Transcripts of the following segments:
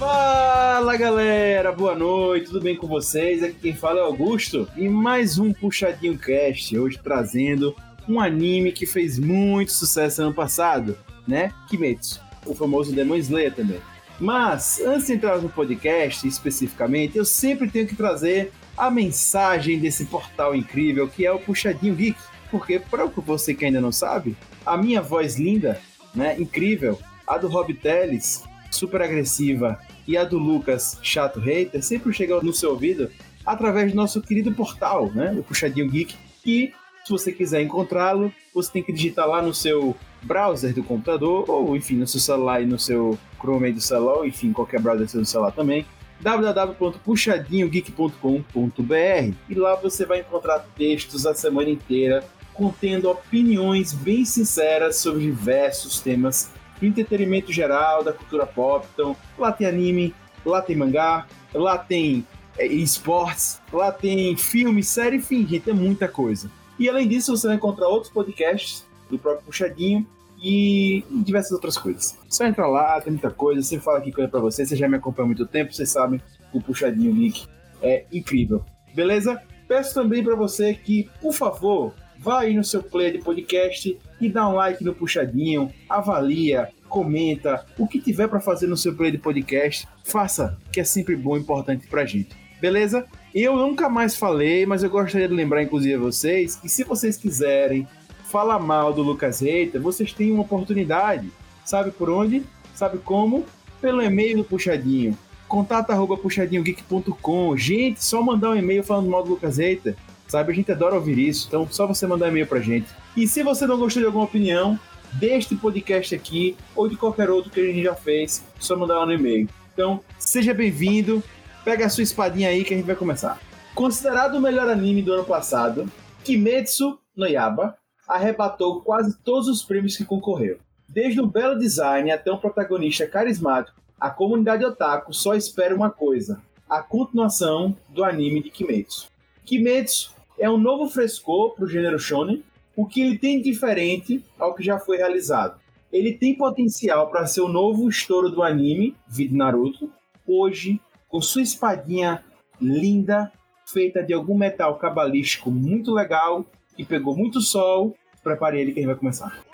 Fala galera, boa noite, tudo bem com vocês? Aqui quem fala é Augusto e mais um Puxadinho Cast, hoje trazendo um anime que fez muito sucesso ano passado, né? Kimetsu, o famoso Demon Slayer também. Mas, antes de entrar no podcast especificamente, eu sempre tenho que trazer a mensagem desse portal incrível que é o Puxadinho Geek. Porque, para você que ainda não sabe, a minha voz linda, né, incrível, a do Rob Teles, super agressiva, e a do Lucas, chato hater, sempre chega no seu ouvido através do nosso querido portal, né, o Puxadinho Geek, que, se você quiser encontrá-lo, você tem que digitar lá no seu browser do computador, ou enfim, no seu celular e no seu Chrome do celular, ou enfim, qualquer browser do seu celular também, www.puxadinhogeek.com.br e lá você vai encontrar textos a semana inteira contendo opiniões bem sinceras sobre diversos temas entretenimento geral, da cultura pop. Então, lá tem anime, lá tem mangá, lá tem é, esportes, lá tem filme, série, enfim, gente, tem muita coisa. E além disso, você vai encontrar outros podcasts do próprio Puxadinho e diversas outras coisas. Só entra lá, tem muita coisa, sempre falo aqui coisa pra vocês, vocês já me acompanham há muito tempo, vocês sabem, o Puxadinho Geek é incrível. Beleza? Peço também para você que, por favor, vá aí no seu player de podcast e dá um like no Puxadinho, avalia, comenta, o que tiver para fazer no seu player de podcast, faça, que é sempre bom e importante pra gente. Beleza? Eu nunca mais falei, mas eu gostaria de lembrar, inclusive, a vocês que se vocês quiserem falar mal do Lucas Reiter, vocês têm uma oportunidade. Sabe por onde? Sabe como? Pelo e-mail do Puxadinho. Contato arroba puxadinhogeek.com. Gente, só mandar um e-mail falando mal do Lucas Reiter. Sabe, a gente adora ouvir isso. Então, só você mandar um e-mail pra gente. E se você não gostou de alguma opinião deste podcast aqui ou de qualquer outro que a gente já fez, só mandar lá no e-mail. Então, seja bem-vindo. Pega a sua espadinha aí que a gente vai começar. Considerado o melhor anime do ano passado, Kimetsu no Yaba arrebatou quase todos os prêmios que concorreu. Desde um belo design até um protagonista carismático, a comunidade otaku só espera uma coisa: a continuação do anime de Kimetsu. Kimetsu é um novo frescor para o gênero shonen, o que ele tem diferente ao que já foi realizado. Ele tem potencial para ser o novo estouro do anime, Vid Naruto, hoje com sua espadinha linda, feita de algum metal cabalístico muito legal, que pegou muito sol. Prepare ele que gente vai começar.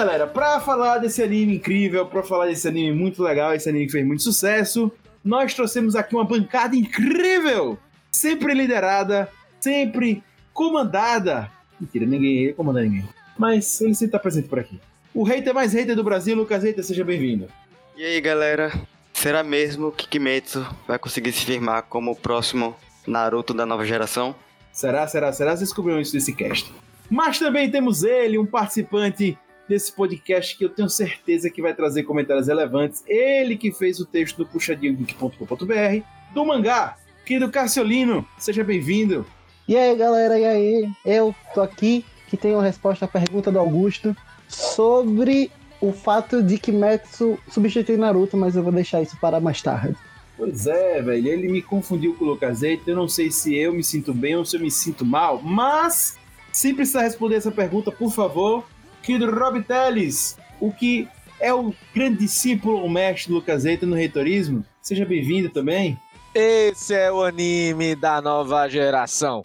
Galera, pra falar desse anime incrível, pra falar desse anime muito legal, esse anime que fez muito sucesso, nós trouxemos aqui uma bancada incrível! Sempre liderada, sempre comandada. Mentira, ninguém comanda ninguém. Mas ele sempre tá presente por aqui. O hater mais hater do Brasil, Lucas Hater, seja bem-vindo. E aí, galera? Será mesmo que Kimetsu vai conseguir se firmar como o próximo Naruto da nova geração? Será, será, será? Vocês descobriram isso desse cast. Mas também temos ele, um participante desse podcast que eu tenho certeza que vai trazer comentários relevantes. Ele que fez o texto do puxadinhogeek.com.br do mangá, querido Cassiolino, seja bem-vindo. E aí, galera, e aí? Eu tô aqui que tenho a resposta à pergunta do Augusto sobre o fato de que Metsu substitui Naruto, mas eu vou deixar isso para mais tarde. Pois é, velho, ele me confundiu com o Lucas Eito, eu não sei se eu me sinto bem ou se eu me sinto mal, mas se precisar responder essa pergunta, por favor, querido Rob Teles, o que é o grande discípulo ou mestre do Lucas Eita no reitorismo. Seja bem-vindo também. Esse é o anime da nova geração.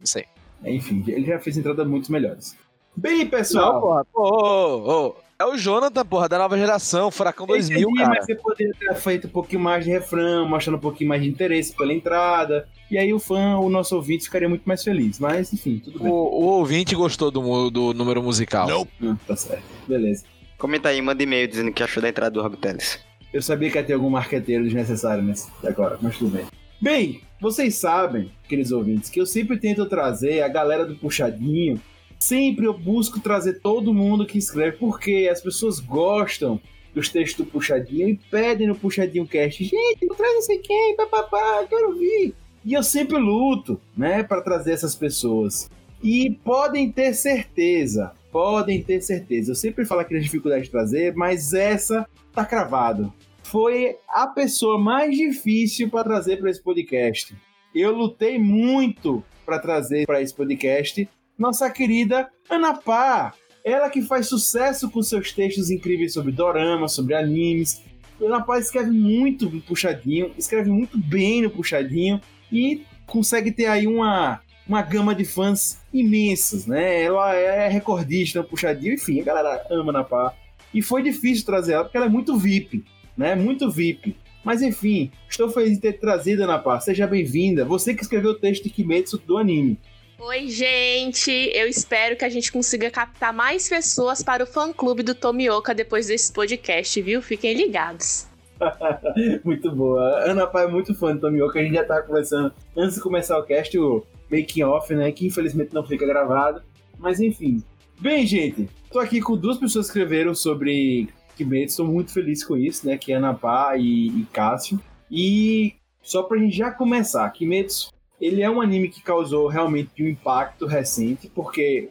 Isso aí. Enfim, ele já fez entradas muito melhores. Bem, pessoal. Não, porra. Oh, oh, É o Jonathan, porra, da nova geração, Furacão 2000, Entendi, cara. Mas você poderia ter feito um pouquinho mais de refrão, mostrando um pouquinho mais de interesse pela entrada. E aí o fã, o nosso ouvinte, ficaria muito mais feliz. Mas, enfim, tudo O, bem. o ouvinte gostou do, do número musical. Ah, tá certo. Beleza. Comenta aí, manda e-mail dizendo que achou da entrada do Rob Teles. Eu sabia que ia ter algum marqueteiro desnecessário nesse agora, mas tudo bem. Bem, vocês sabem, queridos ouvintes, que eu sempre tento trazer a galera do Puxadinho. Sempre eu busco trazer todo mundo que escreve, porque as pessoas gostam dos textos do Puxadinho e pedem no Puxadinho Cast, gente, não traz não sei quem, papapá, quero ouvir. E eu sempre luto, né, para trazer essas pessoas. E podem ter certeza, podem ter certeza. Eu sempre falo aqui das dificuldades de trazer, mas essa tá cravado. Foi a pessoa mais difícil para trazer para esse podcast. Eu lutei muito para trazer para esse podcast nossa querida Ana Pá. Ela que faz sucesso com seus textos incríveis sobre dorama, sobre animes. Ana Pá escreve muito no Puxadinho, escreve muito bem no Puxadinho e consegue ter aí uma, uma gama de fãs imensas, né? Ela é recordista no Puxadinho, enfim, a galera ama Ana Pá. E foi difícil trazer ela porque ela é muito VIP, né? Muito VIP. Mas enfim, estou feliz de ter trazido, Ana Pá. Seja bem-vinda. Você que escreveu o texto de Kimetsu do anime. Oi, gente! Eu espero que a gente consiga captar mais pessoas para o fã-clube do Tomioka depois desse podcast, viu? Fiquem ligados. muito boa. Ana Pai é muito fã do Tomioka. A gente já tá conversando antes de começar o cast, o making off, né? Que infelizmente não fica gravado. Mas enfim. Bem, gente, tô aqui com duas pessoas que escreveram sobre Kimetsu. Estou muito feliz com isso, né? Que é Ana Pá e, e Cássio. E só pra gente já começar, Kimetsu ele é um anime que causou realmente um impacto recente, porque.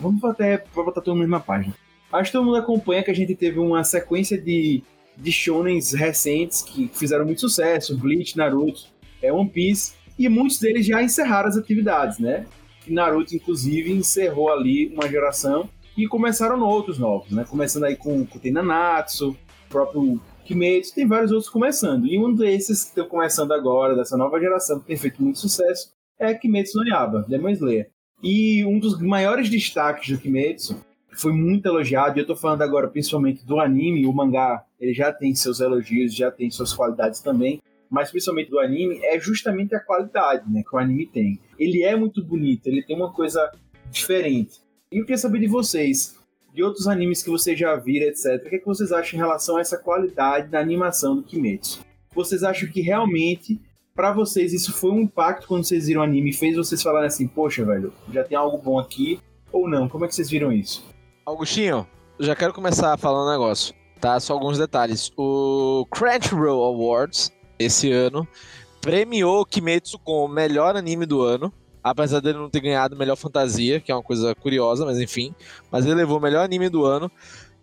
Vamos até pra botar todo mundo na página. Acho que todo mundo acompanha que a gente teve uma sequência de, de shonens recentes que fizeram muito sucesso: Bleach, Naruto, é One Piece, e muitos deles já encerraram as atividades, né? Naruto, inclusive, encerrou ali uma geração e começaram outros novos, né? Começando aí com, o Tenanatsu, o próprio Kimetsu, tem vários outros começando. E um desses que estão começando agora, dessa nova geração, que tem feito muito sucesso, é Kimetsu no Yaba, Demon Slayer. E um dos maiores destaques do Kimetsu, que foi muito elogiado, e eu tô falando agora principalmente do anime, o mangá, ele já tem seus elogios, já tem suas qualidades também, mas principalmente do anime, é justamente a qualidade né, que o anime tem. Ele é muito bonito, ele tem uma coisa diferente. E eu queria saber de vocês, de outros animes que vocês já viram, etc. O que, é que vocês acham em relação a essa qualidade da animação do Kimetsu? Vocês acham que realmente, para vocês, isso foi um impacto quando vocês viram o anime e fez vocês falarem assim, poxa, velho, já tem algo bom aqui, ou não? Como é que vocês viram isso? Augustinho, já quero começar falando um negócio, tá? Só alguns detalhes. O Crunchyroll Awards, esse ano, premiou Kimetsu como o melhor anime do ano Apesar dele não ter ganhado melhor fantasia, que é uma coisa curiosa, mas enfim. Mas ele levou o melhor anime do ano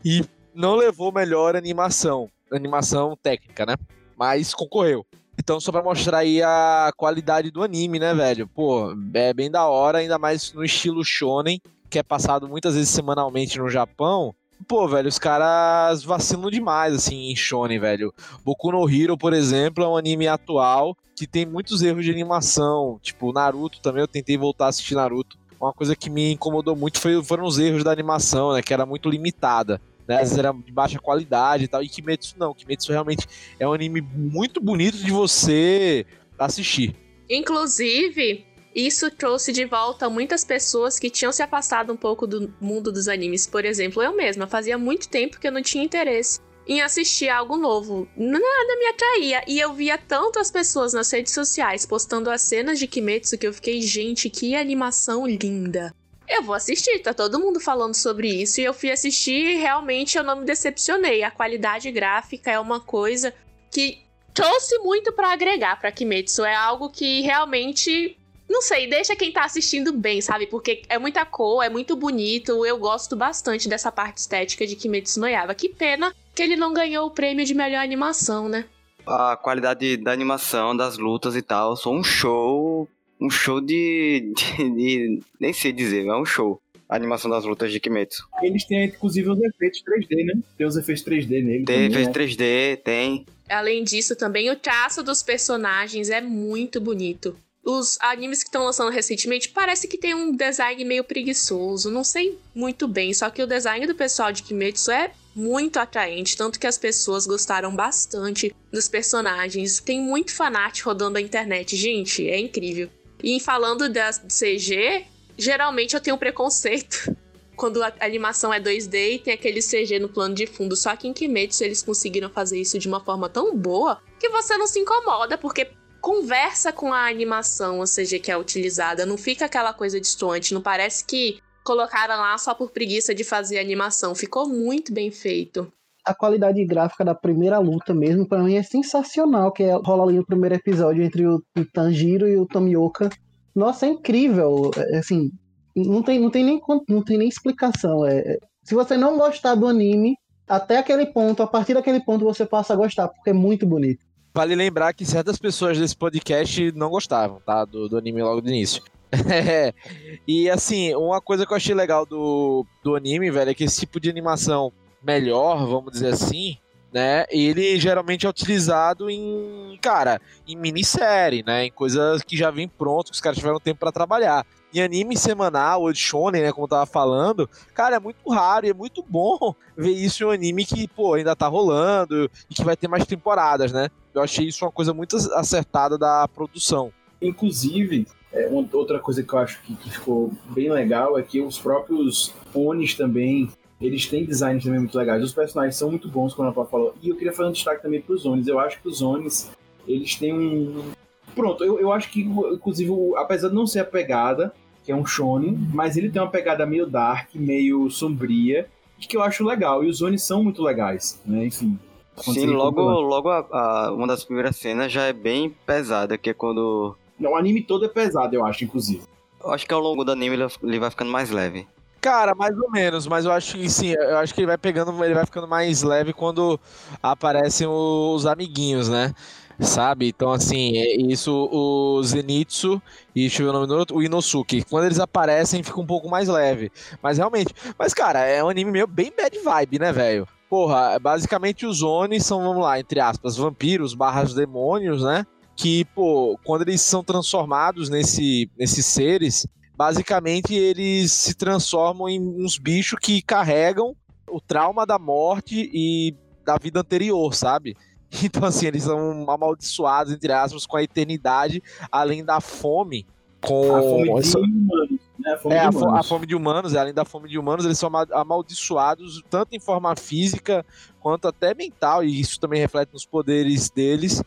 e não levou melhor animação. Animação técnica, né? Mas concorreu. Então, só pra mostrar aí a qualidade do anime, né, velho? Pô, é bem da hora, ainda mais no estilo shonen, que é passado muitas vezes semanalmente no Japão. Pô, velho, os caras vacilam demais, assim, em shonen, velho. Boku no Hero, por exemplo, é um anime atual que tem muitos erros de animação. Tipo, Naruto também, eu tentei voltar a assistir Naruto. Uma coisa que me incomodou muito foi, foram os erros da animação, né? Que era muito limitada. Né? Às vezes era de baixa qualidade e tal. E Kimetsu não. Kimetsu realmente é um anime muito bonito de você assistir. Inclusive, isso trouxe de volta muitas pessoas que tinham se afastado um pouco do mundo dos animes. Por exemplo, eu mesma fazia muito tempo que eu não tinha interesse em assistir algo novo. Nada me atraía. E eu via tanto as pessoas nas redes sociais postando as cenas de Kimetsu que eu fiquei, gente, que animação linda. Eu vou assistir, tá todo mundo falando sobre isso. E eu fui assistir e realmente eu não me decepcionei. A qualidade gráfica é uma coisa que trouxe muito para agregar para Kimetsu. É algo que realmente não sei, deixa quem tá assistindo bem, sabe? Porque é muita cor, é muito bonito. Eu gosto bastante dessa parte estética de Kimetsu no Yaiba. Que pena que ele não ganhou o prêmio de melhor animação, né? A qualidade da animação, das lutas e tal, são um show. Um show de, de, de. Nem sei dizer, é um show. A animação das lutas de Kimetsu. Eles têm, inclusive, os efeitos 3D, né? Tem os efeitos 3D nele. Tem efeitos 3D, tem. Além disso, também o traço dos personagens é muito bonito os animes que estão lançando recentemente parece que tem um design meio preguiçoso, não sei muito bem, só que o design do pessoal de Kimetsu é muito atraente, tanto que as pessoas gostaram bastante dos personagens. Tem muito fanático rodando a internet, gente, é incrível. E falando da CG, geralmente eu tenho preconceito quando a animação é 2D e tem aquele CG no plano de fundo. Só que em Kimetsu eles conseguiram fazer isso de uma forma tão boa que você não se incomoda, porque conversa com a animação, ou seja, que é utilizada. Não fica aquela coisa distante, não parece que colocaram lá só por preguiça de fazer animação. Ficou muito bem feito. a qualidade gráfica da primeira luta mesmo, pra mim é sensacional, que é, rola ali no primeiro episódio entre o, o Tanjiro e o Tomioka. Nossa, é incrível. É, assim, não tem, não tem, nem, não tem nem explicação. É, é, se você não gostar do anime, até aquele ponto, a partir daquele ponto você passa a gostar, porque é muito bonito. Vale lembrar que certas pessoas desse podcast não gostavam, tá? Do, do anime logo do início. É, e assim, uma coisa que eu achei legal do, do anime, velho, é que esse tipo de animação melhor, vamos dizer assim, né? Ele geralmente é utilizado em, cara, em minissérie, né? Em coisas que já vem pronto, que os caras tiveram tempo para trabalhar. Em anime semanal ou de shonen, né, como eu tava falando, cara, é muito raro e é muito bom ver isso em um anime que, pô, ainda tá rolando e que vai ter mais temporadas, né? Eu achei isso uma coisa muito acertada da produção. Inclusive, é, uma, outra coisa que eu acho que, que, ficou bem legal é que os próprios Onis também, eles têm designs também muito legais. Os personagens são muito bons, como a Paula falou. E eu queria fazer um destaque também para os Onis. Eu acho que os Onis, eles têm um... Pronto, eu, eu acho que, inclusive, apesar de não ser a pegada, que é um shonen, mas ele tem uma pegada meio dark, meio sombria, que eu acho legal. E os Onis são muito legais, né? Enfim, Sim, logo, logo a, a, uma das primeiras cenas já é bem pesada, que é quando não, o anime todo é pesado, eu acho, inclusive. Eu acho que ao longo do anime ele, ele vai ficando mais leve. Cara, mais ou menos, mas eu acho que sim, eu acho que ele vai pegando, ele vai ficando mais leve quando aparecem os amiguinhos, né? Sabe? Então, assim, é isso, o Zenitsu e deixa eu ver o nome do outro, o Inosuke. Quando eles aparecem, fica um pouco mais leve. Mas realmente. Mas, cara, é um anime meio bem bad vibe, né, velho? Porra, basicamente os Oni são, vamos lá, entre aspas, vampiros barras demônios, né? que, pô, quando eles são transformados nesse, nesses seres, basicamente eles se transformam em uns bichos que carregam o trauma da morte e da vida anterior, sabe? Então, assim, eles são amaldiçoados, entre aspas, com a eternidade, além da fome. Com... A fome de humanos. Né? A, fome é, de a, a fome de humanos, além da fome de humanos, eles são amaldiçoados tanto em forma física quanto até mental, e isso também reflete nos poderes deles,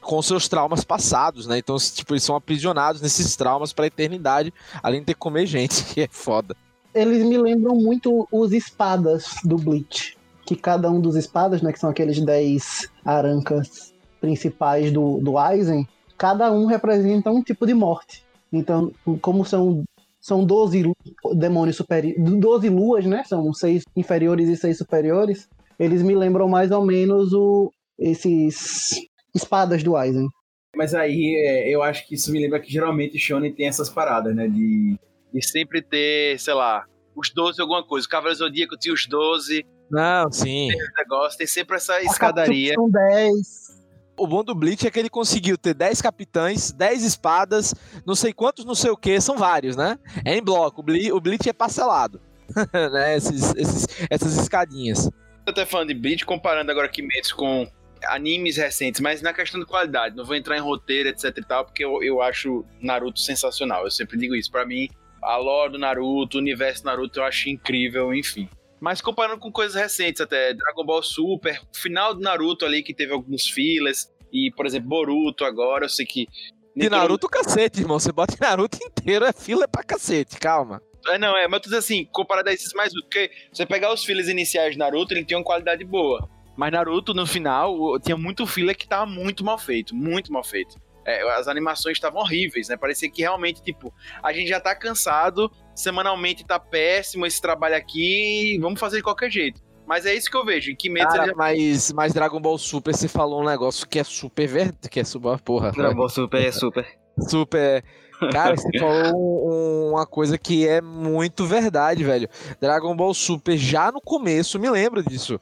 com seus traumas passados, né? Então, tipo, eles são aprisionados nesses traumas pra eternidade, além de ter que comer gente, que é foda. Eles me lembram muito os espadas do Bleach. Que cada um dos espadas, né? Que são aqueles 10 arancas principais do, do Aizen, cada um representa um tipo de morte. Então, como são, são 12 demônios superiores, 12 luas, né? São seis inferiores e seis superiores. Eles me lembram mais ou menos o, esses espadas do Aizen. Mas aí é, eu acho que isso me lembra que geralmente Shonen tem essas paradas, né? De, de sempre ter, sei lá, os 12 alguma coisa. O Cavaleiro Zodíaco tinha os 12. Não, sim. Tem negócio, tem sempre essa escadaria. São 10. O bom do Bleach é que ele conseguiu ter 10 capitães, 10 espadas, não sei quantos, não sei o que, são vários, né? É em bloco, o Bleach, o Bleach é parcelado, né? Esses, esses, essas escadinhas. Eu tô falando de Bleach, comparando agora Kimetsu com animes recentes, mas na questão de qualidade, não vou entrar em roteiro, etc e tal, porque eu, eu acho Naruto sensacional. Eu sempre digo isso. para mim, a lore do Naruto, o universo Naruto, eu acho incrível, enfim. Mas comparando com coisas recentes, até Dragon Ball Super, o final do Naruto ali, que teve alguns filas, e, por exemplo, Boruto agora, eu sei que. E Naruto, todo... cacete, irmão. Você bota Naruto inteiro, é fila pra cacete, calma. É, não, é, mas tu diz assim, comparado a esses mais. Porque você pegar os filas iniciais de Naruto, ele tem uma qualidade boa. Mas Naruto, no final, tinha muito filler que tava muito mal feito, muito mal feito. É, as animações estavam horríveis, né? Parecia que realmente, tipo, a gente já tá cansado, semanalmente tá péssimo esse trabalho aqui, vamos fazer de qualquer jeito. Mas é isso que eu vejo, em Kimetsu... Cara, já... mas, mas Dragon Ball Super, você falou um negócio que é super verdade, que é super, porra. Dragon Ball Super é super. Super... Cara, você falou uma coisa que é muito verdade, velho. Dragon Ball Super, já no começo, me lembro disso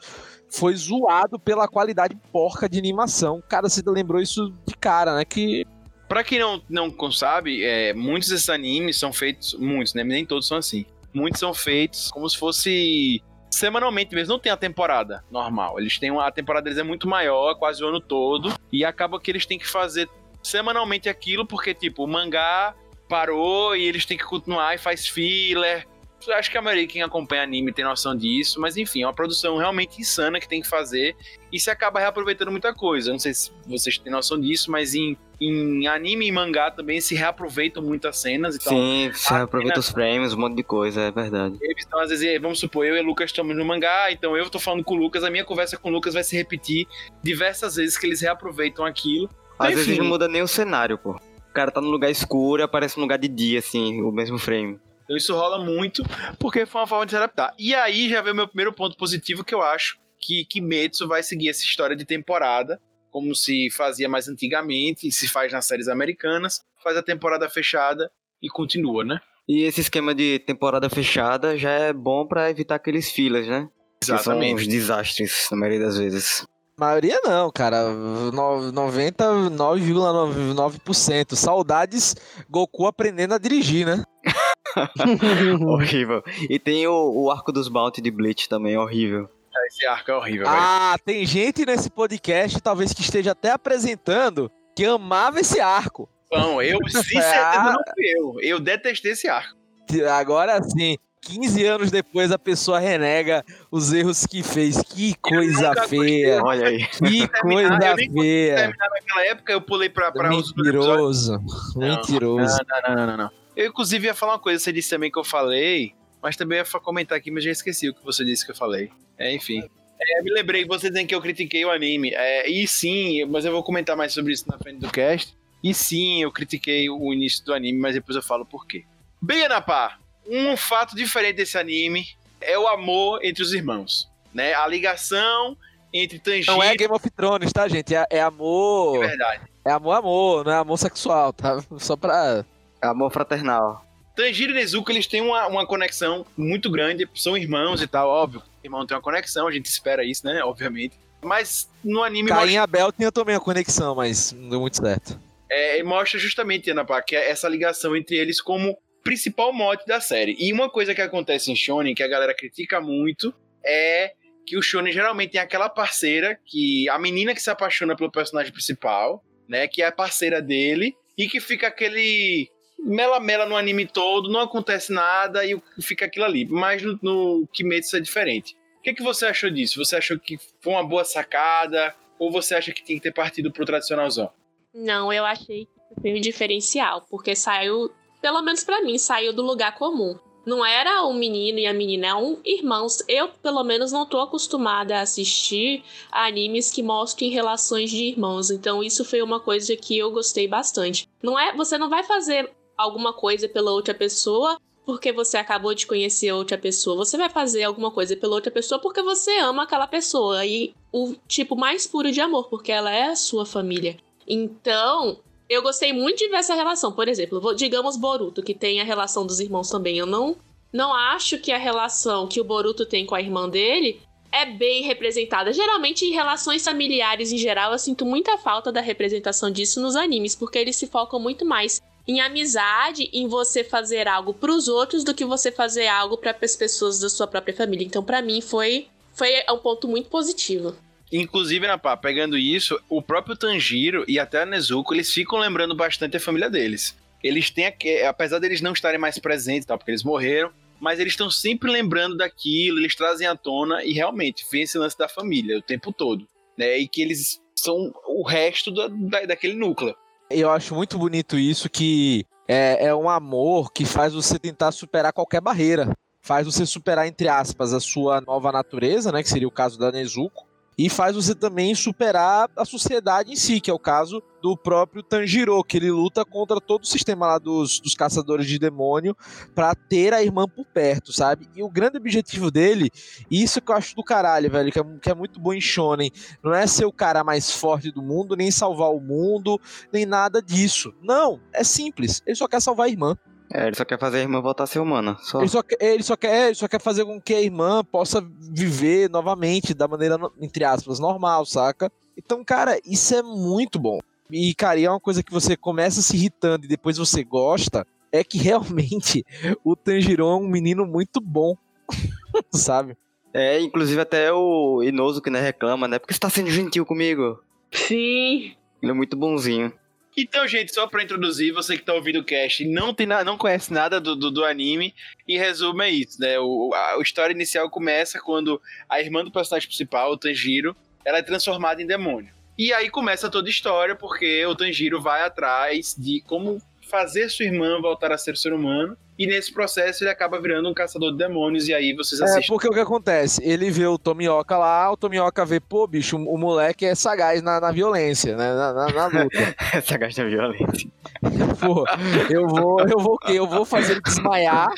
foi zoado pela qualidade porca de animação. Cara, você lembrou isso de cara, né? Que. Pra quem não, não sabe, é, muitos desses animes são feitos. Muitos, né? Nem todos são assim. Muitos são feitos como se fosse semanalmente mesmo, não tem a temporada normal. Eles têm uma, a temporada deles é muito maior, quase o ano todo, e acaba que eles têm que fazer semanalmente aquilo, porque, tipo, o mangá parou e eles têm que continuar e faz filler. Acho que a maioria quem acompanha anime tem noção disso, mas enfim, é uma produção realmente insana que tem que fazer e se acaba reaproveitando muita coisa. Não sei se vocês têm noção disso, mas em, em anime e mangá também se reaproveitam muitas cenas. Então, Sim, você aproveita os frames, um monte de coisa, é verdade. Então, às vezes, vamos supor, eu e o Lucas estamos no mangá, então eu tô falando com o Lucas, a minha conversa com o Lucas vai se repetir diversas vezes que eles reaproveitam aquilo. Às Enfim. vezes não muda nem o cenário, pô. O cara tá num lugar escuro e aparece num lugar de dia, assim, o mesmo frame. Então isso rola muito, porque foi uma forma de se adaptar. E aí já veio o meu primeiro ponto positivo, que eu acho que Kimetsu vai seguir essa história de temporada, como se fazia mais antigamente, e se faz nas séries americanas, faz a temporada fechada e continua, né? E esse esquema de temporada fechada já é bom pra evitar aqueles filas, né? Que são uns desastres, na maioria das vezes. Maioria não, cara. No- 99,99%. Saudades Goku aprendendo a dirigir, né? horrível. E tem o, o arco dos Bounty de Bleach também, horrível. Esse arco é horrível, velho. Ah, tem gente nesse podcast, talvez que esteja até apresentando, que amava esse arco. Não, eu, se certeza não fui eu. Eu detestei esse arco. Agora sim, 15 anos depois a pessoa renega os erros que fez. Que coisa feia. Olha aí. Que coisa eu nem feia. terminar naquela época, eu pulei pra, pra. Mentiroso. Não, Mentiroso. Não, não, não, não, não. Eu, inclusive, ia falar uma coisa, você disse também que eu falei, mas também ia comentar aqui, mas já esqueci o que você disse que eu falei. É, enfim. É, me lembrei, você dizendo que eu critiquei o anime. É, e sim, mas eu vou comentar mais sobre isso na frente do cast. E sim, eu critiquei o início do anime, mas depois eu falo por quê. Bem, Anapá, um fato diferente desse anime é o amor entre os irmãos. Né? A ligação entre Tanjiro Não é Game of Thrones, tá, gente? É, é amor. é verdade. É amor, amor, não é amor sexual, tá? Só pra. Amor fraternal. Tanjiro e Nezuko, eles têm uma, uma conexão muito grande, são irmãos e tal, óbvio. Irmão tem uma conexão, a gente espera isso, né? Obviamente. Mas no anime Caim mostra, e Abel tinha também a conexão, mas não deu muito certo. é, mostra justamente, Ana Pá, que é essa ligação entre eles como principal mote da série. E uma coisa que acontece em Shonen, que a galera critica muito, é que o Shonen geralmente tem aquela parceira, que a menina que se apaixona pelo personagem principal, né? Que é a parceira dele, e que fica aquele mela-mela no anime todo, não acontece nada e fica aquilo ali. Mas no, no Kimetsu é diferente. O que, que você achou disso? Você achou que foi uma boa sacada? Ou você acha que tinha que ter partido pro tradicionalzão? Não, eu achei que foi um diferencial, porque saiu, pelo menos pra mim, saiu do lugar comum. Não era um menino e a menina, é um irmãos. Eu, pelo menos, não tô acostumada a assistir animes que mostrem relações de irmãos. Então, isso foi uma coisa que eu gostei bastante. Não é, você não vai fazer alguma coisa pela outra pessoa porque você acabou de conhecer outra pessoa. Você vai fazer alguma coisa pela outra pessoa porque você ama aquela pessoa. E o tipo mais puro de amor, porque ela é a sua família. Então, eu gostei muito de ver essa relação. Por exemplo, digamos Boruto, que tem a relação dos irmãos também. Eu não, não acho que a relação que o Boruto tem com a irmã dele é bem representada. Geralmente, em relações familiares em geral, eu sinto muita falta da representação disso nos animes, porque eles se focam muito mais em amizade, em você fazer algo pros outros, do que você fazer algo para as pessoas da sua própria família. Então, pra mim, foi, foi um ponto muito positivo. Inclusive, na pegando isso, o próprio Tanjiro e até a Nezuko, eles ficam lembrando bastante a família deles. Eles têm, aque- apesar deles não estarem mais presentes, tal, porque eles morreram, mas eles estão sempre lembrando daquilo, eles trazem à tona e realmente vem esse lance da família o tempo todo, né? E que eles são o resto da, da- daquele núcleo. Eu acho muito bonito isso, que é, é um amor que faz você tentar superar qualquer barreira. Faz você superar, entre aspas, a sua nova natureza, né? Que seria o caso da Nezuko. E faz você também superar a sociedade em si, que é o caso do próprio Tanjiro, que ele luta contra todo o sistema lá dos, dos caçadores de demônio pra ter a irmã por perto, sabe? E o grande objetivo dele, isso que eu acho do caralho, velho, que é, que é muito bom em Shonen, não é ser o cara mais forte do mundo, nem salvar o mundo, nem nada disso. Não, é simples. Ele só quer salvar a irmã. É, ele só quer fazer a irmã voltar a ser humana. Só. Ele só quer, ele só quer, ele só quer fazer com que a irmã possa viver novamente da maneira, entre aspas, normal, saca? Então, cara, isso é muito bom. E, cara, e é uma coisa que você começa se irritando e depois você gosta, é que realmente o Tanjiro é um menino muito bom, sabe? É, inclusive até o Inoso que né, reclama, né? Porque você tá sendo gentil comigo. Sim. Ele é muito bonzinho. Então, gente, só pra introduzir, você que tá ouvindo o cast não, tem na, não conhece nada do, do, do anime, em resumo é isso, né? O, a, a história inicial começa quando a irmã do personagem principal, o Tanjiro, ela é transformada em demônio. E aí começa toda a história, porque o Tanjiro vai atrás de como fazer sua irmã voltar a ser ser humano. E nesse processo ele acaba virando um caçador de demônios. E aí vocês É, assistem. porque o que acontece? Ele vê o Tomioka lá, o Tomioka vê, pô, bicho, o moleque é sagaz na, na violência, né? Na, na- na luta. Essa gasta violência. Pô, eu vou, eu vou o quê? Eu vou fazer ele desmaiar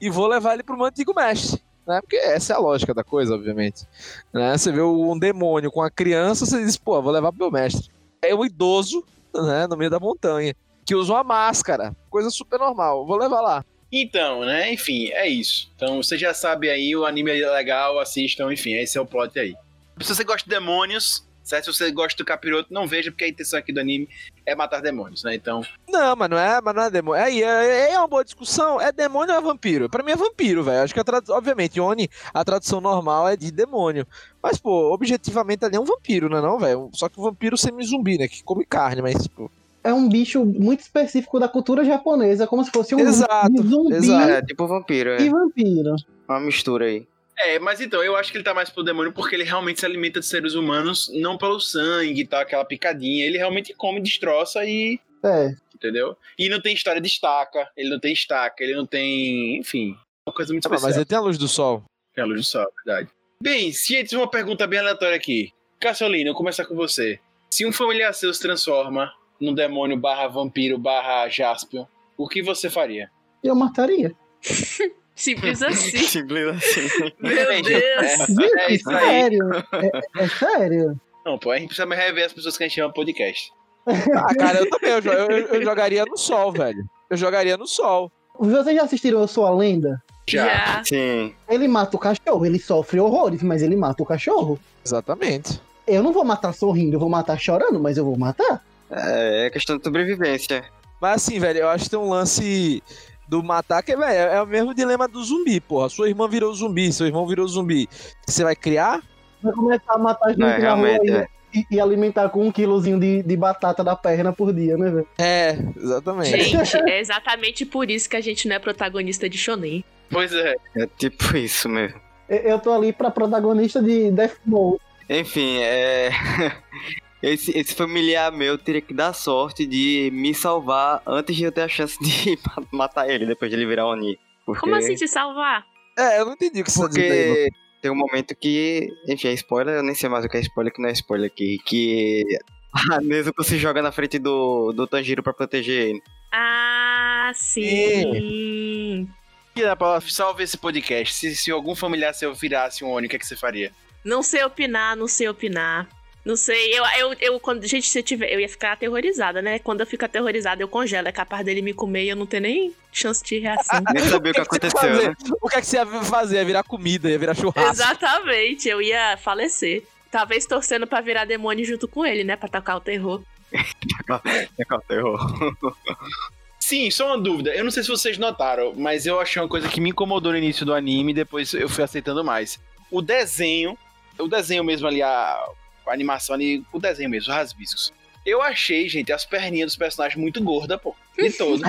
e vou levar ele pro meu antigo mestre. Né? Porque essa é a lógica da coisa, obviamente. Né? Você vê um demônio com a criança, você diz, pô, vou levar pro meu mestre. É um idoso, né, no meio da montanha, que usa uma máscara, coisa super normal. Vou levar lá. Então, né? Enfim, é isso. Então você já sabe aí, o anime é legal, assistam, enfim, esse é o plot aí. Se você gosta de demônios, certo? Se você gosta do capiroto, não veja, porque a intenção aqui do anime é matar demônios, né? Então, Não, mas não é, mas não é demônio. Aí é, é uma boa discussão. É demônio ou é vampiro? Pra mim é vampiro, velho. Acho que a tradução, obviamente, Oni, a tradução normal é de demônio. Mas, pô, objetivamente ali é um vampiro, né, não, velho? Só que o vampiro semi-zumbi, né? Que come carne, mas, tipo. É um bicho muito específico da cultura japonesa, como se fosse um Exato, zumbi exato. É tipo vampiro, e é. vampiro. Uma mistura aí. É, mas então, eu acho que ele tá mais pro demônio porque ele realmente se alimenta de seres humanos, não pelo sangue e tal, aquela picadinha. Ele realmente come, destroça e. É. Entendeu? E não tem história de estaca, ele não tem estaca, ele não tem. Enfim, uma coisa muito Ah, especial. mas ele tem a luz do sol. É a luz do sol, verdade. Bem, gente, uma pergunta bem aleatória aqui. Cassolino, eu vou começar com você. Se um familiar seu se transforma num demônio barra vampiro barra jaspion, o que você faria? Eu mataria. Simples assim. Simples assim. Meu gente, Deus. É isso aí. sério. É, é sério. Não, pô, a gente precisa rever as pessoas que a gente chama podcast. Ah, cara, eu também. Eu, eu- eu jogaria no sol, velho. Eu jogaria no sol. Vocês já assistiram Eu Sou a Lenda? Já. Sim. Ele mata o cachorro, ele sofre horrores, mas ele mata o cachorro. Exatamente. Eu não vou matar sorrindo, eu vou matar chorando, mas eu vou matar. É, é questão de sobrevivência. Mas assim, velho, eu acho que tem um lance do matar que, velho, é o mesmo dilema do zumbi, porra. Sua irmã virou zumbi, seu irmão virou zumbi. Você vai criar? Vai começar a matar gente Não, é, na rua e, é. e- e alimentar com um quilozinho de, de batata da perna por dia, né, velho? É, exatamente. Gente, é exatamente por isso que a gente não é protagonista de Shonen. Pois é. É tipo isso mesmo. Eu, eu tô ali pra protagonista de Death Note. Enfim, é. Esse, esse familiar meu teria que dar sorte de me salvar antes de eu ter a chance de ma- matar ele depois de ele virar Oni. Porque, Como assim te salvar? É, eu não entendi o que você tá Porque tem um momento que. Enfim, é spoiler, eu nem sei mais o que é spoiler, que não é spoiler aqui. Que a Nezuko se joga na frente do, do Tanjiro pra proteger ele. Ah, sim. E dá pra salvar esse podcast. Se, se algum familiar seu virasse um Oni, o que, é que você faria? Não sei opinar, não sei opinar. Não sei, eu, eu, eu quando, gente, se eu tiver, eu ia ficar aterrorizada, né? Quando eu fico aterrorizada, eu congelo. É capaz dele me comer e eu não ter nem chance de reação. Nem sabia o que aconteceu, né? O que é que você ia fazer? Ia virar comida, ia virar churrasco. Exatamente, eu ia falecer. Talvez torcendo pra virar demônio junto com ele, né? Pra tocar o terror. Com o terror. Sim, só uma dúvida. Eu não sei se vocês notaram, mas eu achei uma coisa que me incomodou no início do anime e depois eu fui aceitando mais. O desenho, o desenho mesmo ali, a, a animação ali, o desenho mesmo, os rasbiscos. Eu achei, gente, as perninhas dos personagens muito gordas, pô. De todo.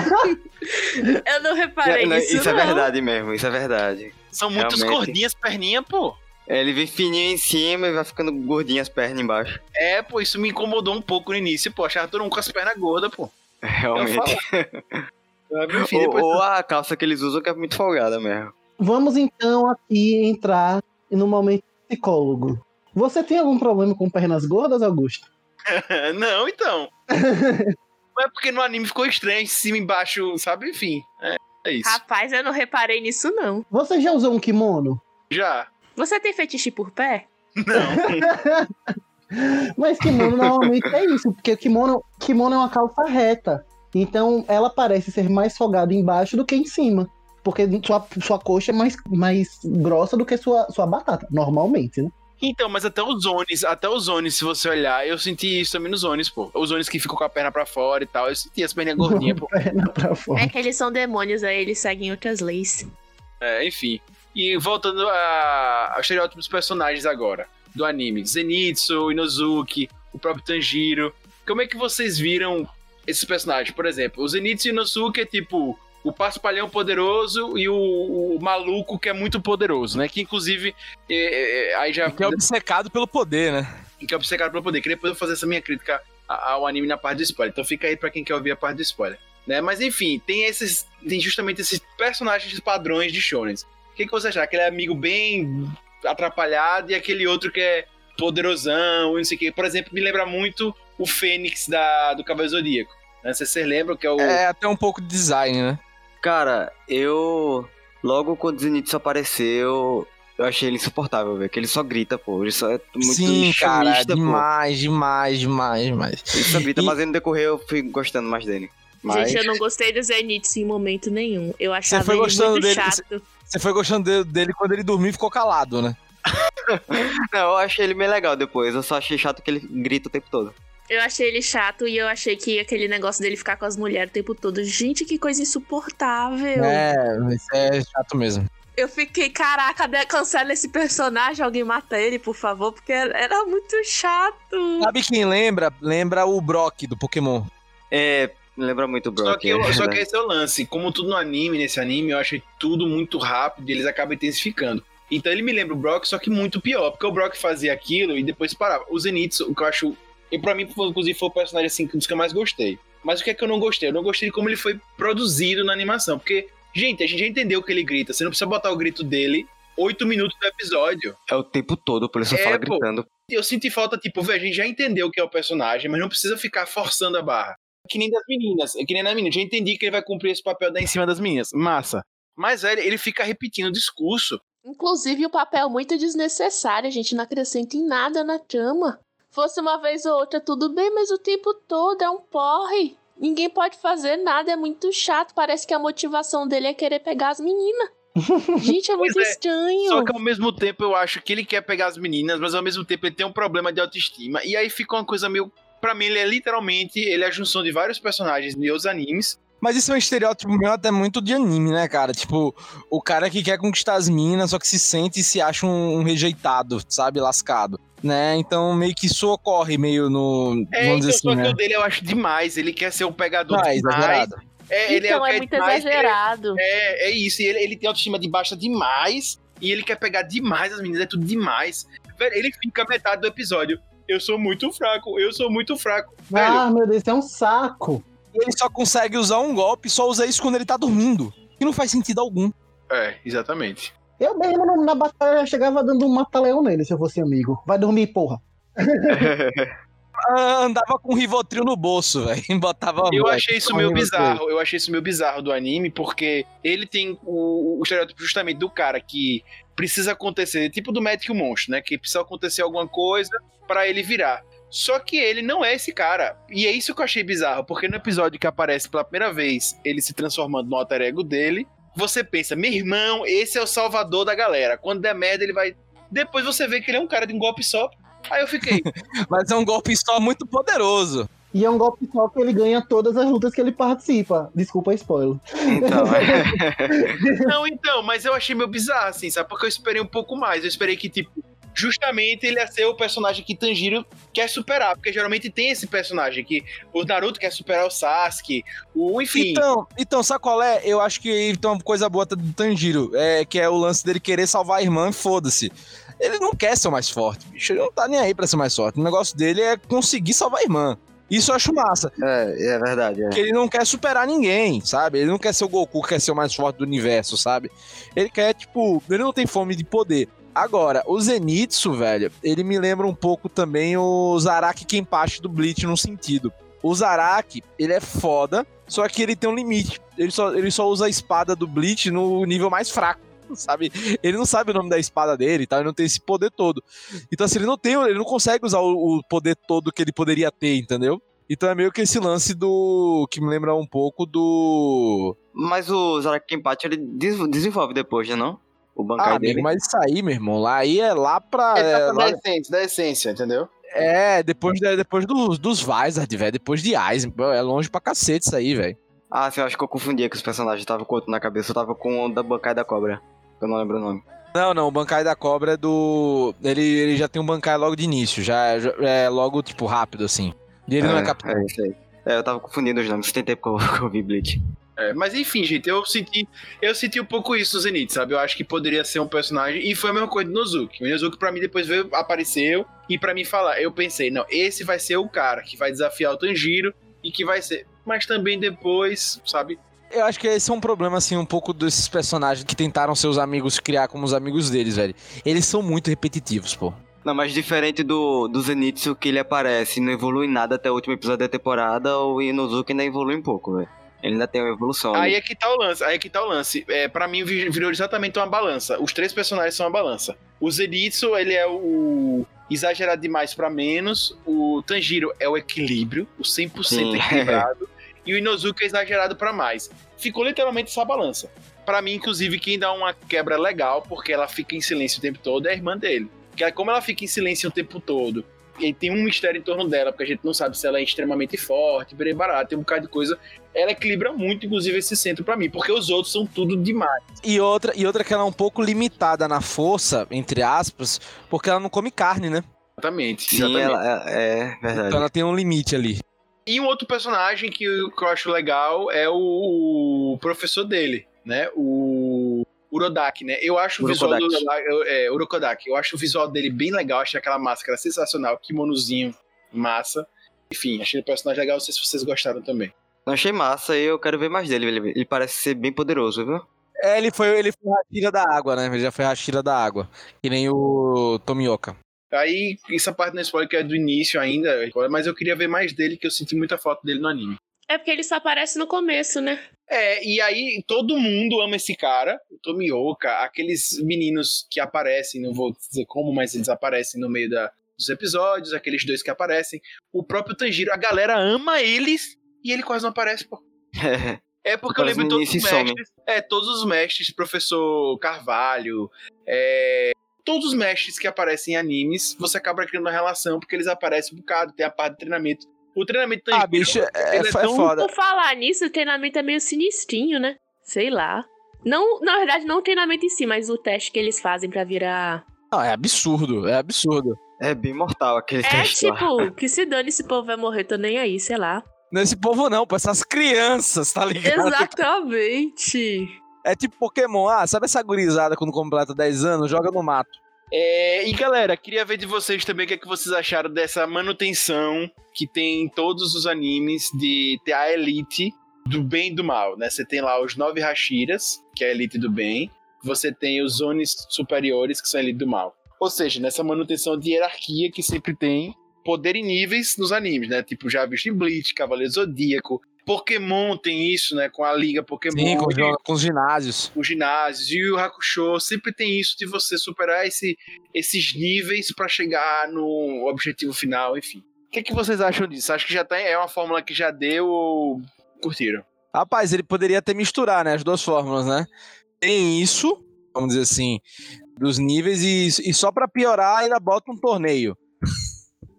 Eu não reparei Não, nisso, isso é não. verdade mesmo, isso é verdade. São muitas gordinhas perninhas, pô. É, Ele vem fininho em cima e vai ficando gordinho as pernas embaixo. É, pô, isso me incomodou um pouco no início, pô. Achava todo mundo com as pernas gordas, pô. É, Realmente. Ou, depois... ou a calça que eles usam que é muito folgada mesmo. Vamos então aqui entrar no momento psicólogo. Você tem algum problema com pernas gordas, Augusto? não, então. Não é porque no anime ficou estranho, em cima e embaixo, sabe? Enfim, é, é isso. Rapaz, eu não reparei nisso, não. Você já usou um kimono? Já. Você tem fetiche por pé? Não. Mas kimono normalmente é isso, porque kimono, kimono é uma calça reta. Então ela parece ser mais folgada embaixo do que em cima. Porque sua, sua coxa é mais, mais grossa do que sua, sua batata, normalmente, né? Então, mas até os zones, até os zones, se você olhar, eu senti isso também nos zones, pô. Os zones que ficam com a perna pra fora e tal, eu senti as perninhas gordinhas, pô. Perna pra fora. É que eles são demônios, aí eles seguem outras leis. É, enfim. E voltando a, ao estereótipo dos personagens agora, do anime. Zenitsu, Inozuki, o próprio Tanjiro. Como é que vocês viram esses personagens. Por exemplo, o Zenitsu Inosuke é tipo o paspalhão poderoso e o, o, maluco que é muito poderoso, né? Que inclusive é, é, aí já. que é obcecado pelo poder, né? Que é obcecado pelo poder. Queria poder fazer essa minha crítica ao anime na parte do spoiler. Então fica aí pra quem quer ouvir a parte do spoiler. Né? Mas enfim, tem esses. Tem justamente esses personagens padrões de Shonen. O que, que você acha? Aquele amigo bem atrapalhado e aquele outro que é poderosão, não sei o que. Por exemplo, me lembra muito o Fênix da, do Cavaleiro Zodíaco. Né? Vocês se lembram que é o. É até um pouco de design, né? Cara, eu. Logo quando o Zenitsu apareceu, eu achei ele insuportável, velho. Que ele só grita, pô. Ele só é muito Sim, cara, pô. demais, demais, demais, demais. Ele só grita, e... mas no decorrer eu fui gostando mais dele. Mas... Gente, eu não gostei do Zenitsu em momento nenhum. Eu achava Você foi gostando muito dele, chato. Você foi gostando dele quando ele dormiu e ficou calado, né? não, eu achei ele meio legal depois. Eu só achei chato que ele grita o tempo todo. Eu achei ele chato e eu achei que aquele negócio dele ficar com as mulheres o tempo todo. Gente, que coisa insuportável. É, isso é chato mesmo. Eu fiquei, caraca, cancela esse personagem, alguém mata ele, por favor, porque era muito chato. Sabe quem lembra? Lembra o Brock do Pokémon. É, lembra muito o Brock. Só que, eu, só que esse é o lance. Como tudo no anime, nesse anime, eu achei tudo muito rápido e eles acabam intensificando. Então ele me lembra o Brock, só que muito pior, porque o Brock fazia aquilo e depois parava. O Zenitsu, o que eu acho e para mim, inclusive, foi o personagem assim, dos que eu mais gostei. Mas o que é que eu não gostei? Eu não gostei de como ele foi produzido na animação. Porque, gente, a gente já entendeu que ele grita. Você não precisa botar o grito dele oito minutos do episódio. É o tempo todo, por isso é, fala gritando. Eu senti falta, tipo, velho, a gente já entendeu que é o personagem, mas não precisa ficar forçando a barra. Que nem das meninas. É que nem das meninas. Já entendi que ele vai cumprir esse papel da em cima das meninas. Massa. Mas, velho, ele fica repetindo o discurso. Inclusive, o papel muito desnecessário. A gente não acrescenta em nada na trama. Fosse uma vez ou outra, tudo bem, mas o tempo todo é um porre. Ninguém pode fazer nada, é muito chato. Parece que a motivação dele é querer pegar as meninas. Gente, é muito é, estranho. Só que ao mesmo tempo eu acho que ele quer pegar as meninas, mas ao mesmo tempo ele tem um problema de autoestima. E aí fica uma coisa meio. Pra mim, ele é literalmente ele é a junção de vários personagens de outros animes. Mas isso é um estereótipo meu até muito de anime, né, cara? Tipo, o cara que quer conquistar as meninas, só que se sente e se acha um, um rejeitado, sabe? Lascado né? Então meio que isso ocorre meio no. É, então, assim, só né? que o dele eu acho demais. Ele quer ser um pegador é exagerado. É, ele então, é, é muito demais, exagerado. É, é isso. Ele, ele tem autoestima de baixa demais. E ele quer pegar demais as meninas, é tudo demais. Velho, ele fica metade do episódio. Eu sou muito fraco, eu sou muito fraco. Velho. Ah, meu Deus, é um saco. Ele só consegue usar um golpe, só usa isso quando ele tá dormindo. Que não faz sentido algum. É, exatamente. Eu mesmo na batalha chegava dando um mata-leão nele, se eu fosse amigo. Vai dormir, porra. andava com um Rivotril no bolso, velho. Botava Eu achei isso meio bizarro. Eu achei isso meio bizarro do anime, porque ele tem o, o estereótipo justamente do cara que precisa acontecer, tipo do médico monstro, né? Que precisa acontecer alguma coisa para ele virar. Só que ele não é esse cara. E é isso que eu achei bizarro, porque no episódio que aparece pela primeira vez ele se transformando no alter ego dele, você pensa, meu irmão, esse é o salvador da galera. Quando der merda, ele vai. Depois você vê que ele é um cara de um golpe só. Aí eu fiquei. Mas é um golpe só muito poderoso. E é um golpe só que ele ganha todas as lutas que ele participa. Desculpa spoiler. Então, é. Não, então, mas eu achei meio bizarro, assim, sabe? Porque eu esperei um pouco mais. Eu esperei que, tipo, justamente ele ia ser o personagem que Tanjiro quer superar, porque geralmente tem esse personagem que o Naruto quer superar o Sasuke, o enfim. Então, então sabe qual é? Eu acho que então uma coisa boa do Tanjiro, é que é o lance dele querer salvar a irmã, foda-se. Ele não quer ser o mais forte, bicho. Ele não tá nem aí pra ser mais forte. O negócio dele é conseguir salvar a irmã. Isso eu acho massa. É, é verdade. É. Porque ele não quer superar ninguém, sabe? Ele não quer ser o Goku, quer ser o mais forte do universo, sabe? Ele quer, tipo, ele não tem fome de poder. Agora, o Zenitsu, velho, ele me lembra um pouco também o Zaraki Kenpachi do Bleach num sentido. O Zaraki, ele é foda, só que ele tem um limite. Ele só, ele só usa a espada do Bleach no nível mais fraco, sabe? Ele não sabe o nome da espada dele, tá? Ele não tem esse poder todo. Então, assim, ele não tem, ele não consegue usar o, o poder todo que ele poderia ter, entendeu? Então é meio que esse lance do. que me lembra um pouco do. Mas o Zaraki Kenpachi ele desenvolve depois, né? Não? O Bankai ah, dele. mas isso aí, meu irmão, lá aí é lá pra. É, é, lá... da, essência, da essência, entendeu? É, depois, de, depois dos, dos Vizard, velho. Depois de Aizen. É longe pra cacete isso aí, velho. Ah, sim, eu acho que eu confundia com os personagens. Eu tava com outro na cabeça. Eu tava com o da Bankai da Cobra. Eu não lembro o nome. Não, não, o Bankai da Cobra é do. Ele, ele já tem um Bankai logo de início. Já, já é logo, tipo, rápido, assim. E ele é, não é capitão. É isso aí. É, eu tava confundindo os nomes, tem tempo que eu, que eu vi Bleach. É, mas enfim, gente, eu senti, eu senti um pouco isso no Zenith, sabe? Eu acho que poderia ser um personagem. E foi a mesma coisa do Nozuki. O Nozuki, pra mim, depois veio, apareceu. E pra mim falar, eu pensei, não, esse vai ser o cara que vai desafiar o Tanjiro e que vai ser. Mas também depois, sabe? Eu acho que esse é um problema, assim, um pouco desses personagens que tentaram seus amigos criar como os amigos deles, velho. Eles são muito repetitivos, pô. Não, mas diferente do, do Zenitsu, que ele aparece e não evolui nada até o último episódio da temporada, o Inozuki ainda evolui um pouco, velho. Ele ainda tem uma evolução. Aí ali. é que tá o lance, aí é que tá o lance. É, pra mim vi- virou exatamente uma balança. Os três personagens são uma balança. O Zenitsu, ele é o exagerado demais pra menos. O Tanjiro é o equilíbrio, o 100% Sim. equilibrado. e o Inozuki é exagerado pra mais. Ficou literalmente essa balança. Pra mim, inclusive, quem dá uma quebra legal, porque ela fica em silêncio o tempo todo, é a irmã dele. Porque como ela fica em silêncio o tempo todo, e tem um mistério em torno dela, porque a gente não sabe se ela é extremamente forte, bem barata, tem um bocado de coisa. Ela equilibra muito, inclusive, esse centro pra mim, porque os outros são tudo demais. E outra, e outra que ela é um pouco limitada na força, entre aspas, porque ela não come carne, né? Exatamente. Sim, exatamente. ela, é, é verdade. Então ela tem um limite ali. E um outro personagem que eu, que eu acho legal é o, professor dele, né? O Urodaki, né? Eu acho o visual do é, Urokodaki. Eu acho o visual dele bem legal, achei aquela máscara sensacional, kimonozinho massa. Enfim, achei o personagem legal, não sei se vocês gostaram também. Eu achei massa e eu quero ver mais dele. Ele, ele parece ser bem poderoso, viu? É, ele foi, ele foi Hashira da água, né? Ele já foi Hashira da água. Que nem o Tomioka. Aí, essa parte no spoiler que é do início ainda, mas eu queria ver mais dele, que eu senti muita foto dele no anime. É porque ele só aparece no começo, né? É, e aí todo mundo ama esse cara, o Tomioka, aqueles meninos que aparecem, não vou dizer como, mas eles aparecem no meio da- dos episódios, aqueles dois que aparecem. O próprio Tanjiro, a galera ama eles e ele quase não aparece, pô. É porque eu lembro todos os mestres. É, todos os mestres, professor Carvalho, é, todos os mestres que aparecem em animes, você acaba criando uma relação, porque eles aparecem um bocado, tem a parte de treinamento. O treinamento do Ah, bicho, é, ele é é tão- foda. Por falar nisso, o treinamento é meio sinistrinho, né? Sei lá. Não, na verdade, não o treinamento em si, mas o teste que eles fazem pra virar. Não, é absurdo, é absurdo. É bem mortal aquele É teste lá. tipo, que se dane esse povo vai morrer, tô nem aí, sei lá. Nesse povo não, pô, essas crianças, tá ligado? Exatamente. É tipo Pokémon, ah, sabe essa gurizada quando completa 10 anos, joga no mato. É, e galera, queria ver de vocês também o que, é que vocês acharam dessa manutenção que tem em todos os animes de ter a elite do bem e do mal, né? Você tem lá os nove Hashiras, que é a elite do bem, você tem os Zones superiores, que são a elite do mal. Ou seja, nessa manutenção de hierarquia que sempre tem poder e níveis nos animes, né? Tipo, já visto em Bleach, Cavaleiro Zodíaco, Pokémon tem isso, né? Com a Liga Pokémon. Sim, com, e- os- com os ginásios. os ginásios e o Hakusho sempre tem isso de você superar esse, esses níveis pra chegar no objetivo final, enfim. O que, é que vocês acham disso? Acho que já tá, é uma fórmula que já deu ou curtiram? Rapaz, ele poderia até misturar, né, as duas fórmulas, né? Tem isso, vamos dizer assim, dos níveis e, e só pra piorar ainda bota um torneio.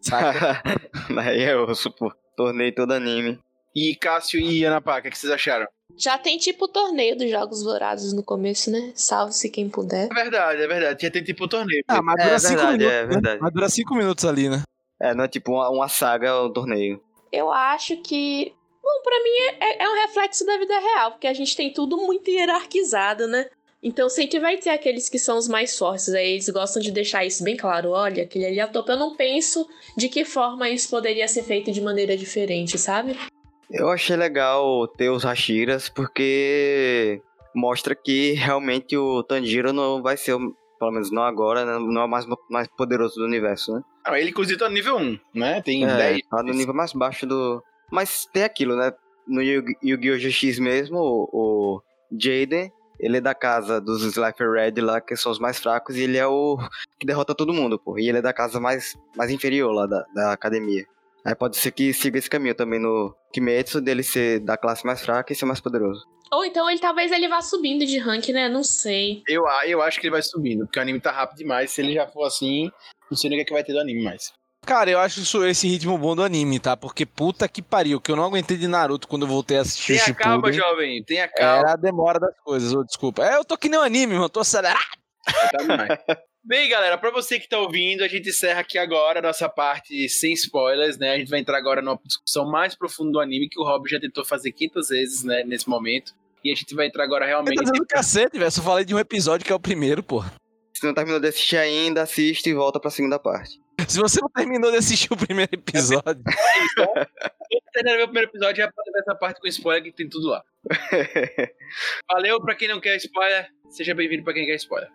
Saca? Aí é osso, pô. Torneio todo anime. E Cássio e Ana Pá, o que, é que vocês acharam? Já tem tipo o torneio dos Jogos Vorazes no começo, né? Salve-se quem puder. É verdade, é verdade. Já tem tipo o torneio. Ah, mas É dura cinco verdade, minutos. é né? verdade. Mas dura cinco minutos ali, né? É, não é tipo uma, uma saga ou um torneio. Eu acho que. Bom, pra mim é, é um reflexo da vida real, porque a gente tem tudo muito hierarquizado, né? Então sempre vai ter aqueles que são os mais fortes. Aí eles gostam de deixar isso bem claro. Olha, aquele ali é o topo. Eu não penso de que forma isso poderia ser feito de maneira diferente, sabe? Eu achei legal ter os Hashiras porque mostra que realmente o Tanjiro não vai ser, o- pelo menos não agora, né, não é o mais, mais poderoso do universo, né? Ah, ele inclusive tá no nível 1, né? Tem É, 10. tá no nível mais baixo do. Mas tem aquilo, né? No Yu- Yu-Gi-Oh! GX mesmo, o, o Jaden, ele é da casa dos Slifer Red lá, que são os mais fracos, e ele é o que derrota todo mundo, pô. E ele é da casa mais, mais inferior lá da, da academia. Aí pode ser que siga esse caminho também no Kimetsu, dele ser da classe mais fraca e ser mais poderoso. Ou então ele talvez ele vá subindo de rank, né? Não sei. Eu, a- eu acho que ele vai subindo, porque o anime tá rápido demais. Se ele já for assim, não sei nem o que, é que vai ter do anime mais. Cara, eu acho isso, esse ritmo bom do anime, tá? Porque puta que pariu, que eu não aguentei de Naruto quando eu voltei a assistir o calma, Shippuden. jovem, tenha calma. Era a demora das coisas, ô, desculpa. É, eu tô que nem um anime, mano, tô acelerado. Tá demais. Bem, galera, para você que tá ouvindo, a gente encerra aqui agora a nossa parte sem spoilers, né? A gente vai entrar agora numa discussão mais profunda do anime que o Rob já tentou fazer 500 vezes, né, nesse momento. E a gente vai entrar agora realmente. Tá dando cacete, velho. Só falei de um episódio que é o primeiro, porra. Se não terminou de assistir ainda, assiste e volta pra segunda parte. Se você não terminou de assistir o primeiro episódio. Terminar o primeiro episódio, já pode ver essa parte com spoiler que tem tudo lá. Valeu pra quem não quer spoiler. Seja bem-vindo pra quem quer spoiler.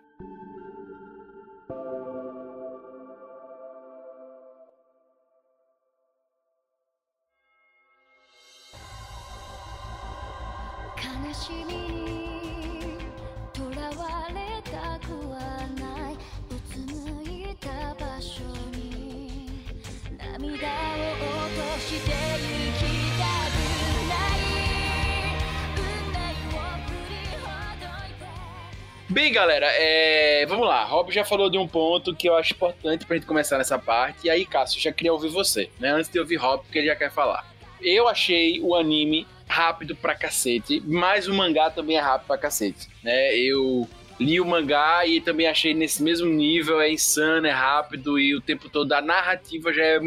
悲 Bem, galera, é... vamos lá. Rob já falou de um ponto que eu acho importante pra gente começar nessa parte. E aí, Cássio, já queria ouvir você, né? Antes de ouvir Rob, porque ele já quer falar. Eu achei o anime rápido pra cacete, mas o mangá também é rápido pra cacete, né? Eu li o mangá e também achei nesse mesmo nível, é insano, é rápido e o tempo todo a narrativa já é...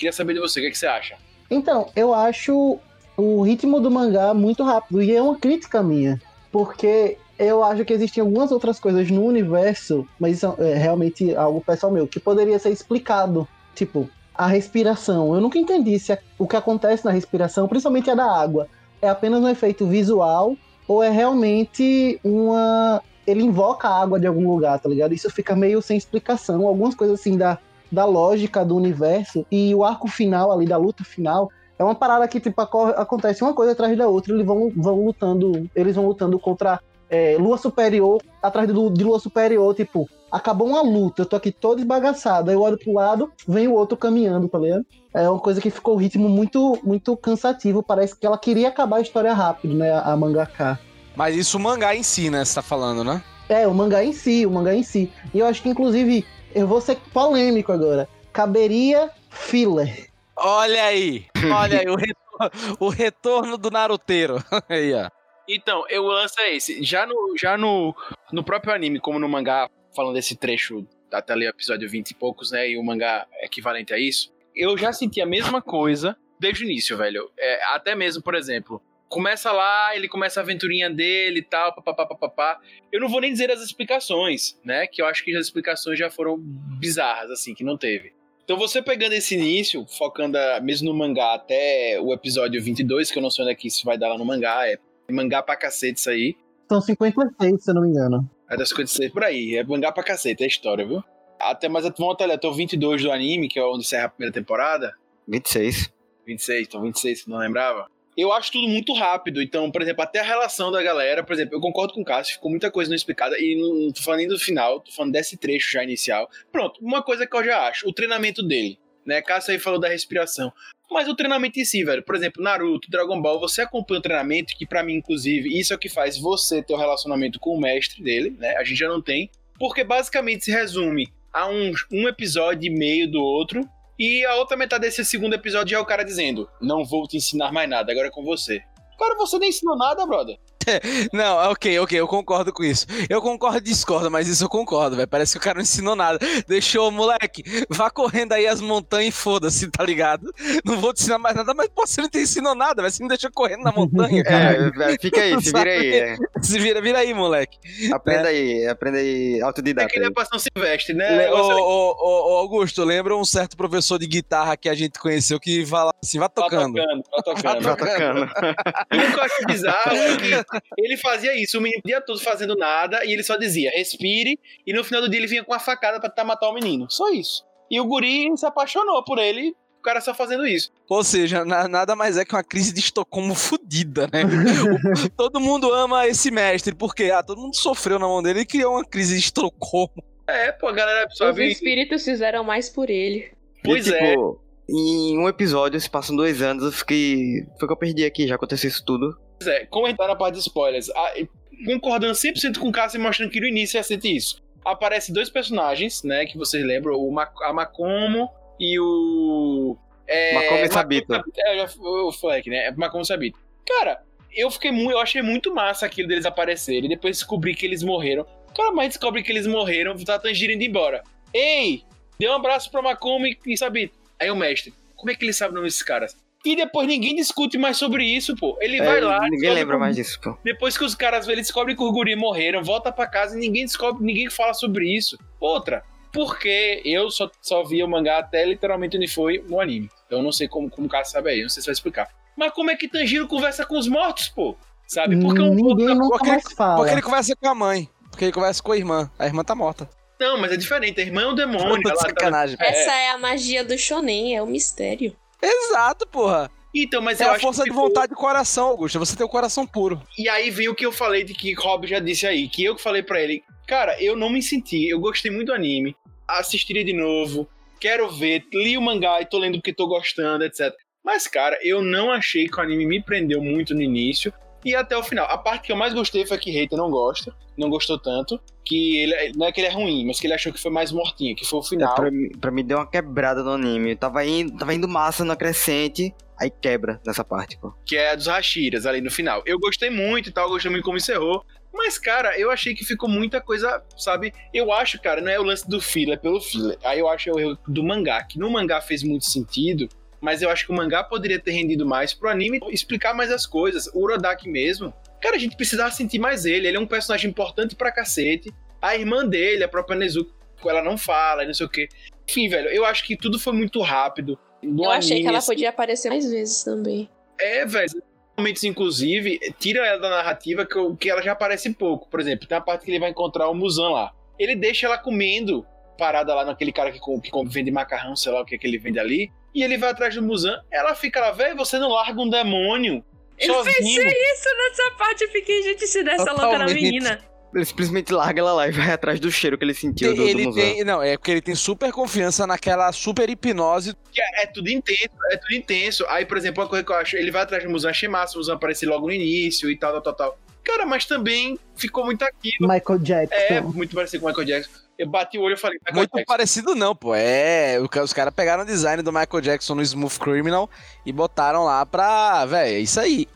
Queria saber de você, o que, é que você acha? Então, eu acho o ritmo do mangá muito rápido, e é uma crítica minha, porque eu acho que existem algumas outras coisas no universo, mas isso é realmente algo pessoal meu, que poderia ser explicado. Tipo, a respiração. Eu nunca entendi se a- o que acontece na respiração, principalmente a da água, é apenas um efeito visual ou é realmente uma. Ele invoca a água de algum lugar, tá ligado? Isso fica meio sem explicação. Algumas coisas assim da, da lógica do universo e o arco final ali, da luta final, é uma parada que, tipo, aco- acontece uma coisa atrás da outra, eles vão, vão lutando. Eles vão lutando contra é, Lua Superior, atrás de, de Lua Superior, tipo, acabou uma luta, eu tô aqui todo esbagaçado, aí eu olho pro lado, vem o outro caminhando, tá ligado? É uma coisa que ficou o ritmo muito, muito cansativo, parece que ela queria acabar a história rápido, né, a mangaka. Mas isso o mangá em si, né? Você tá falando, né? É, o mangá em si, o mangá em si. E eu acho que, inclusive, eu vou ser polêmico agora. Caberia filler. Olha aí, olha aí, o retorno, o retorno do Naruteiro. aí, ó. Então, eu lance é esse. Já no, já no, no próprio anime, como no mangá, falando desse trecho até ali o episódio 20 e poucos, né? E o mangá é equivalente a isso. Eu já senti a mesma coisa desde o início, velho. É, até mesmo, por exemplo, começa lá, ele começa a aventurinha dele e tal, papapá, papapá. Eu não vou nem dizer as explicações, né? Que eu acho que as explicações já foram bizarras, assim, que não teve. Então você pegando esse início, focando ah, mesmo no mangá até o episódio 22, que eu não sei onde é que isso vai dar lá no mangá, é mangá pra cacete isso aí. São 56, se eu não me engano. É das 56 por aí. É mangá pra cacete, é história, viu? Até mais vamos até até o 22 do anime, que é onde encerra a primeira temporada. 26. 26, então 26, não lembrava. Eu acho tudo muito rápido. Então, por exemplo, até a relação da galera, por exemplo, eu concordo com o Cássio, ficou muita coisa não explicada. E não, tô falando nem do final, tô falando desse trecho já inicial. Pronto, uma coisa que eu já acho, o treinamento dele. Né? Cássio aí falou da respiração. Mas o treinamento em si, velho. Por exemplo, Naruto, Dragon Ball, você acompanha o treinamento, que pra mim, inclusive, isso é o que faz você ter o relacionamento com o mestre dele, né? A gente já não tem. Porque basicamente se resume a um, um episódio e meio do outro. E a outra metade desse segundo episódio é o cara dizendo: Não vou te ensinar mais nada, agora é com você. Cara, você nem ensinou nada, brother. Não, ok, ok, eu concordo com isso. Eu concordo e discordo, mas isso eu concordo, velho. Parece que o cara não ensinou nada. Deixou, moleque, vá correndo aí as montanhas e foda-se, tá ligado? Não vou te ensinar mais nada, mas pô, você não te ensinou nada, velho. Você me deixou correndo na montanha, cara. É, fica aí, se vira aí. é. Se vira, vira aí, moleque. Aprenda aí, aprenda aí, É autodidata. que ele é São Silvestre, né? Le- Ô, ô, ô, ô, Augusto, lembra um certo professor de guitarra que a gente conheceu que fala assim, vá tá tocando. tocando, tá tocando. Tá tocando. E o que eu acho bizarro é que ele fazia isso o menino o dia todo fazendo nada e ele só dizia respire e no final do dia ele vinha com a facada pra tentar matar o menino. Só isso. E o guri se apaixonou por ele, o cara só fazendo isso. Ou seja, na- nada mais é que uma crise de Estocolmo fodida, né? O- todo mundo ama esse mestre, porque ah, todo mundo sofreu na mão dele e criou uma crise de Estocolmo. É, pô, a galera Os sabe. espíritos fizeram mais por ele. Pois e, é. Em um episódio, se passam dois anos, eu fiquei. Foi que eu perdi aqui, já aconteceu isso tudo. Pois é, como a gente tá na parte de spoilers, a- concordando 100% com o Cássio e mostrando que no início ia ser isso. Aparece dois personagens, né, que vocês lembram, o Ma a Macomo e o... É, Macomo e Sabito. É, eu já eu falei aqui, né, é Macomo e Sabito. Cara, eu fiquei muito, eu achei muito massa aquilo deles aparecerem, depois descobri que eles morreram. Cara, mas descobre que eles morreram, tá Tanjiro indo embora. Ei, dê um abraço pra Makumi e sabe. Aí o mestre, como é que ele sabe o nome desses caras? E depois ninguém discute mais sobre isso, pô. Ele É, vai lá. ninguém lembra como- mais disso, pô. Depois que os caras ele descobre que os guri morreram, volta pra casa e ninguém descobre, ninguém fala sobre isso. Outra, porque eu só, só vi o mangá até literalmente onde foi no anime. Então eu não sei como, como o cara sabe aí, não sei se vai explicar. Mas como é que Tanjiro conversa com os mortos, pô? Sabe? Porque um Ninguém nunca Porque- mais fala. Porque ele conversa com a mãe. Porque ele conversa com a irmã. A irmã tá morta. Não, mas é diferente. A irmã é um demônio. Ela de tá- sacanagem. É. Essa é a magia do shonen, é o mistério. Exato, porra. Então, mas É eu a acho força que de ficou- vontade do coração, Augusto. Você tem o coração puro. E aí vem o que eu falei de que Rob já disse aí, que eu que falei pra ele, cara, eu não me senti, eu gostei muito do anime, assistiria de novo, quero ver, li o mangá e tô lendo porque tô gostando, etc. Mas, cara, eu não achei que o anime me prendeu muito no início e até o final. A parte que eu mais gostei foi que Hater não gosta, não gostou tanto, que ele, não é que ele é ruim, mas que ele achou que foi mais mortinho, que foi o É, final. pra, mim- pra mim deu uma quebrada no anime. Tava indo, tava indo massa na crescente, aí quebra nessa parte, pô. que é a dos Hashiras ali no final. Eu gostei muito e tal, gostei muito como encerrou. Mas, cara, eu achei que ficou muita coisa, sabe? Eu acho, cara, não é o lance do filler, é pelo filler. Aí eu acho é o erro do mangá, que no mangá fez muito sentido, mas eu acho que o mangá poderia ter rendido mais pro anime explicar mais as coisas. O Urodaki mesmo, cara, a gente precisava sentir mais ele. Ele é um personagem importante pra cacete. A irmã dele, a própria Nezuko, ela não fala, e não sei o quê. Enfim, velho, eu acho que tudo foi muito rápido. No eu achei anime, que ela assim, podia aparecer mais vezes também. é, velho. Momentos, inclusive, tira ela da narrativa que, eu- que ela já aparece pouco. Por exemplo, tem a parte que ele vai encontrar o Muzan lá. Ele deixa ela comendo, parada lá naquele cara que, que vende macarrão, sei lá o que, é que ele vende ali. E ele vai atrás do Muzan. Ela fica lá, velho, você não larga um demônio. Eu sozinho. pensei isso nessa parte, eu fiquei, gente, se dessa louca na Totalmente. menina. Ele simplesmente larga ela lá e vai atrás do cheiro que ele sentiu do, do ele Muzan. tem. Não, é porque ele tem super confiança naquela super hipnose. Que é, é tudo intenso, é tudo intenso. Aí, por exemplo, uma coisa que eu acho, ele vai atrás do Muzan, achei massa, o Muzan aparecer logo no início e tal, tal, tal, tal. Cara, mas também ficou muito aquilo. Michael Jackson. É, muito parecido com o Michael Jackson. Eu bati o olho e falei, Michael Muito Jackson. parecido, não, pô. É. Os caras pegaram o design do Michael Jackson no Smooth Criminal e botaram lá pra. Véi, é isso aí.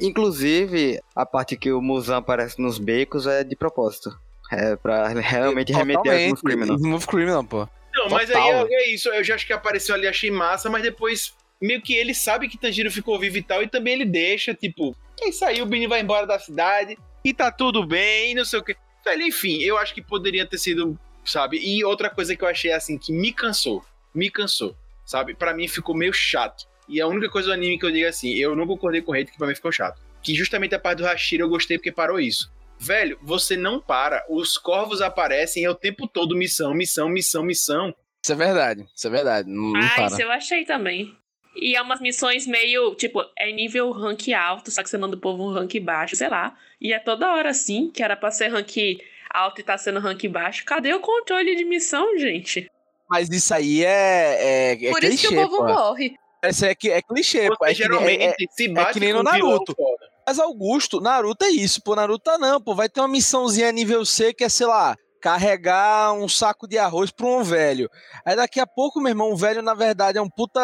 Inclusive, a parte que o Muzan aparece nos becos é de propósito. É pra realmente remeter ao. Smooth Criminal. Smooth Criminal, pô. Não, mas Total. aí é, é isso. Eu já acho que apareceu ali, achei massa, mas depois meio que ele sabe que Tanjiro ficou vivo e tal, e também ele deixa, tipo, é isso aí, o Bini vai embora da cidade e tá tudo bem, não sei o que. Velho, enfim, eu acho que poderia ter sido, sabe? E outra coisa que eu achei assim, que me cansou, me cansou, sabe? Pra mim ficou meio chato. E a única coisa do anime que eu digo assim, eu não concordei com o hate, que pra mim ficou chato. Que justamente a parte do Hashira eu gostei porque parou isso. Velho, você não para. Os corvos aparecem é o tempo todo missão, missão, missão, missão. Isso é verdade. Isso é verdade. Não, não Ah, para. isso eu achei também. E é umas missões meio, tipo, é nível rank alto, só que você manda o povo um rank baixo, sei lá. E é toda hora assim, que era pra ser rank alto e tá sendo rank baixo. Cadê o controle de missão, gente? Mas isso aí é. é, é Por clichê, isso que o povo pô. morre. Isso é, que- é clichê, pô. Você É que, nem- geralmente é- é- se bate que nem com no um vilão Naruto. foda. Mas Augusto, Naruto é isso, pô. Naruto não, pô. Vai ter uma missãozinha nível C que é, sei lá, carregar um saco de arroz pra um velho. Aí daqui a pouco, meu irmão, o velho, na verdade, é um puta